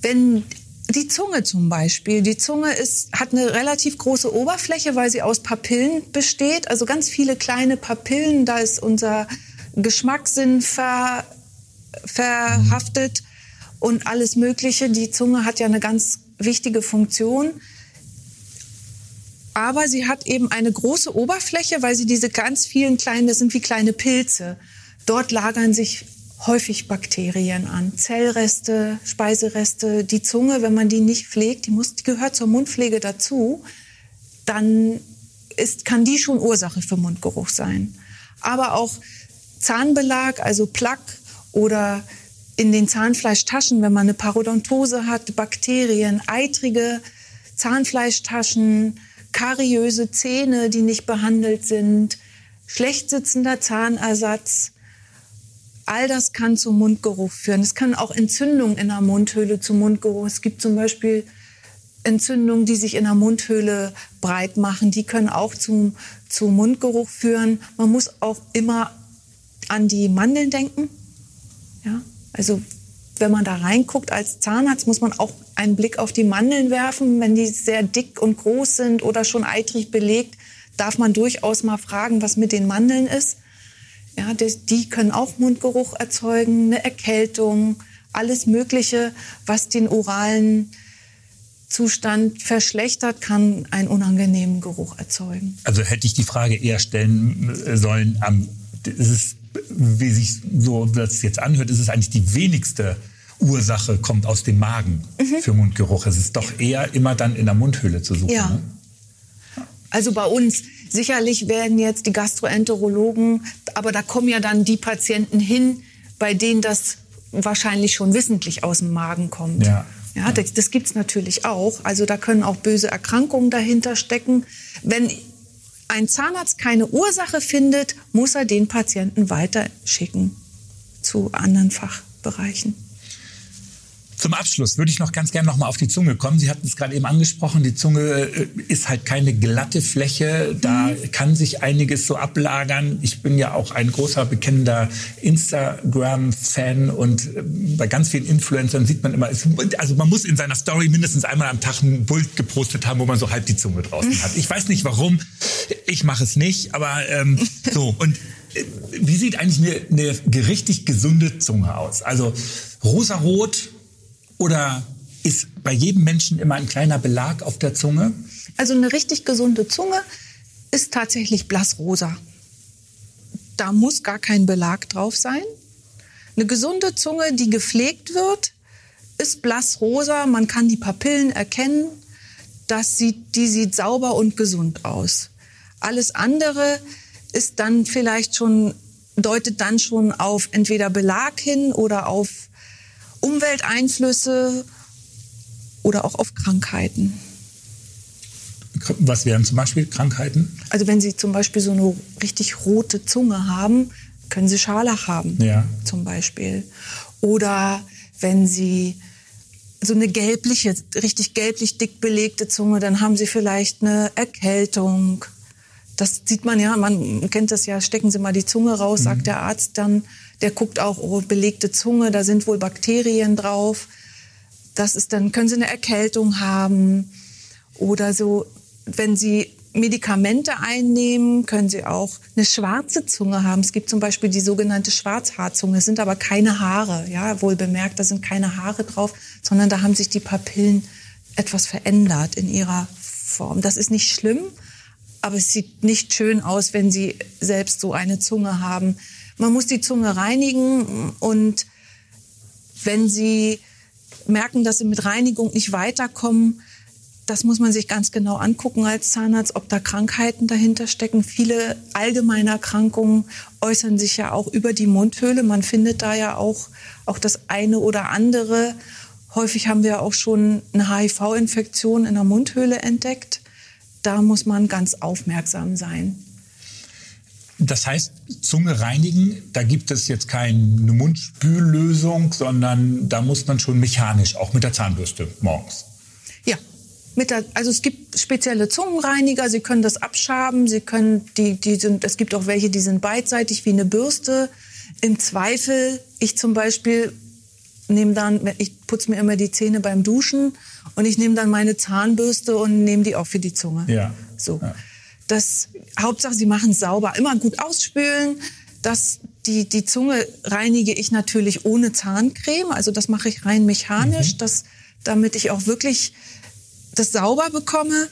Wenn die Zunge zum Beispiel. Die Zunge ist, hat eine relativ große Oberfläche, weil sie aus Papillen besteht. Also ganz viele kleine Papillen. Da ist unser Geschmackssinn ver, verhaftet und alles Mögliche. Die Zunge hat ja eine ganz wichtige Funktion. Aber sie hat eben eine große Oberfläche, weil sie diese ganz vielen kleinen, das sind wie kleine Pilze. Dort lagern sich häufig Bakterien an, Zellreste, Speisereste. Die Zunge, wenn man die nicht pflegt, die, muss, die gehört zur Mundpflege dazu, dann ist, kann die schon Ursache für Mundgeruch sein. Aber auch Zahnbelag, also Plaque oder in den Zahnfleischtaschen, wenn man eine Parodontose hat, Bakterien, eitrige Zahnfleischtaschen, kariöse Zähne, die nicht behandelt sind, schlecht sitzender Zahnersatz. All das kann zum Mundgeruch führen. Es kann auch Entzündungen in der Mundhöhle zum Mundgeruch. Es gibt zum Beispiel Entzündungen, die sich in der Mundhöhle breit machen. Die können auch zum, zu Mundgeruch führen. Man muss auch immer an die Mandeln denken. Ja, also wenn man da reinguckt als Zahnarzt, muss man auch einen Blick auf die Mandeln werfen. Wenn die sehr dick und groß sind oder schon eitrig belegt, darf man durchaus mal fragen, was mit den Mandeln ist. Ja, die, die können auch Mundgeruch erzeugen, eine Erkältung, alles Mögliche, was den oralen Zustand verschlechtert, kann einen unangenehmen Geruch erzeugen. Also hätte ich die Frage eher stellen sollen, am, ist es wie sich so das jetzt anhört, ist es eigentlich die wenigste Ursache kommt aus dem Magen mhm. für Mundgeruch. Es ist doch eher immer dann in der Mundhöhle zu suchen. Ja. Ne? Also bei uns sicherlich werden jetzt die Gastroenterologen, aber da kommen ja dann die Patienten hin, bei denen das wahrscheinlich schon wissentlich aus dem Magen kommt. Ja. Ja, das, das gibt es natürlich auch. Also da können auch böse Erkrankungen dahinter stecken. Wenn ein Zahnarzt keine Ursache findet, muss er den Patienten weiterschicken zu anderen Fachbereichen. Zum Abschluss würde ich noch ganz gerne noch mal auf die Zunge kommen. Sie hatten es gerade eben angesprochen, die Zunge äh, ist halt keine glatte Fläche. Da mhm. kann sich einiges so ablagern. Ich bin ja auch ein großer bekennender Instagram-Fan und äh, bei ganz vielen Influencern sieht man immer, also man muss in seiner Story mindestens einmal am Tag ein Bild gepostet haben, wo man so halb die Zunge draußen hat. Ich weiß nicht warum, ich mache es nicht, aber ähm, so. Und äh, wie sieht eigentlich eine, eine richtig gesunde Zunge aus? Also rosarot, oder ist bei jedem Menschen immer ein kleiner Belag auf der Zunge? Also eine richtig gesunde Zunge ist tatsächlich blassrosa. Da muss gar kein Belag drauf sein. Eine gesunde Zunge, die gepflegt wird, ist blassrosa. Man kann die Papillen erkennen. Das sieht, die sieht sauber und gesund aus. Alles andere ist dann vielleicht schon, deutet dann schon auf entweder Belag hin oder auf Umwelteinflüsse oder auch auf Krankheiten. Was wären zum Beispiel Krankheiten? Also wenn Sie zum Beispiel so eine richtig rote Zunge haben, können Sie Scharlach haben, ja. zum Beispiel. Oder wenn Sie so eine gelbliche, richtig gelblich dick belegte Zunge, dann haben Sie vielleicht eine Erkältung. Das sieht man ja, man kennt das ja, stecken Sie mal die Zunge raus, mhm. sagt der Arzt dann. Der guckt auch, oh, belegte Zunge, da sind wohl Bakterien drauf. Das ist dann, können Sie eine Erkältung haben. Oder so, wenn Sie Medikamente einnehmen, können Sie auch eine schwarze Zunge haben. Es gibt zum Beispiel die sogenannte Schwarzhaarzunge. Es sind aber keine Haare, ja, wohl bemerkt, da sind keine Haare drauf, sondern da haben sich die Papillen etwas verändert in ihrer Form. Das ist nicht schlimm, aber es sieht nicht schön aus, wenn Sie selbst so eine Zunge haben. Man muss die Zunge reinigen und wenn Sie merken, dass Sie mit Reinigung nicht weiterkommen, das muss man sich ganz genau angucken als Zahnarzt, ob da Krankheiten dahinter stecken. Viele allgemeine Erkrankungen äußern sich ja auch über die Mundhöhle. Man findet da ja auch, auch das eine oder andere. Häufig haben wir auch schon eine HIV-Infektion in der Mundhöhle entdeckt. Da muss man ganz aufmerksam sein. Das heißt, Zunge reinigen, da gibt es jetzt keine Mundspüllösung, sondern da muss man schon mechanisch, auch mit der Zahnbürste morgens. Ja, mit der, also es gibt spezielle Zungenreiniger, Sie können das abschaben, Sie können die, die sind, es gibt auch welche, die sind beidseitig wie eine Bürste. Im Zweifel, ich zum Beispiel nehme dann, ich putze mir immer die Zähne beim Duschen und ich nehme dann meine Zahnbürste und nehme die auch für die Zunge. Ja. So. Ja. Das, Hauptsache, Sie machen es sauber. Immer gut ausspülen. Das, die, die Zunge reinige ich natürlich ohne Zahncreme. Also das mache ich rein mechanisch, mhm. das, damit ich auch wirklich das sauber bekomme.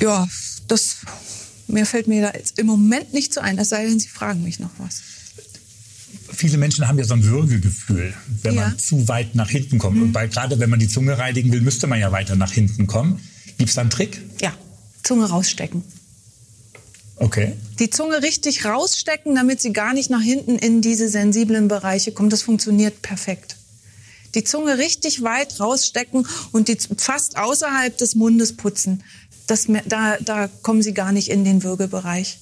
Ja, das, mehr fällt mir da jetzt im Moment nicht so ein, es sei denn, Sie fragen mich noch was. Viele Menschen haben ja so ein Würgegefühl, wenn ja. man zu weit nach hinten kommt. Mhm. Und bei, gerade wenn man die Zunge reinigen will, müsste man ja weiter nach hinten kommen. Gibt es da einen Trick? Ja, Zunge rausstecken. Okay. Die Zunge richtig rausstecken, damit sie gar nicht nach hinten in diese sensiblen Bereiche kommt. Das funktioniert perfekt. Die Zunge richtig weit rausstecken und die fast außerhalb des Mundes putzen. Das, da, da kommen sie gar nicht in den Würgebereich.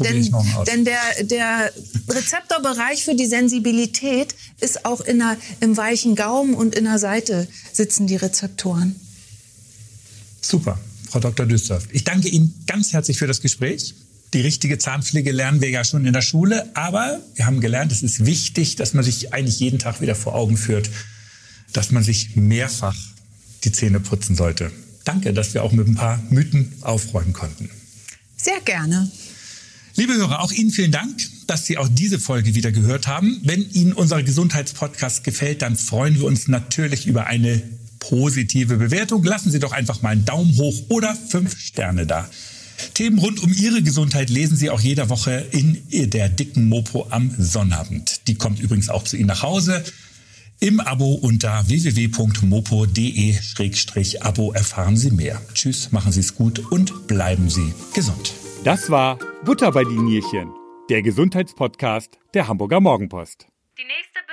Denn, denn, der, der Rezeptorbereich für die Sensibilität ist auch in der, im weichen Gaumen und in der Seite sitzen die Rezeptoren. Super, Frau Dr. Düstorf. Ich danke Ihnen ganz herzlich für das Gespräch. Die richtige Zahnpflege lernen wir ja schon in der Schule, aber wir haben gelernt, es ist wichtig, dass man sich eigentlich jeden Tag wieder vor Augen führt, dass man sich mehrfach die Zähne putzen sollte. Danke, dass wir auch mit ein paar Mythen aufräumen konnten. Sehr gerne. Liebe Hörer, auch Ihnen vielen Dank, dass Sie auch diese Folge wieder gehört haben. Wenn Ihnen unser Gesundheitspodcast gefällt, dann freuen wir uns natürlich über eine positive Bewertung. Lassen Sie doch einfach mal einen Daumen hoch oder fünf Sterne da. Themen rund um Ihre Gesundheit lesen Sie auch jede Woche in der dicken Mopo am Sonnabend. Die kommt übrigens auch zu Ihnen nach Hause. Im Abo unter www.mopo.de-abo erfahren Sie mehr. Tschüss, machen Sie es gut und bleiben Sie gesund. Das war Butter bei die Nierchen, der Gesundheitspodcast der Hamburger Morgenpost. Die nächste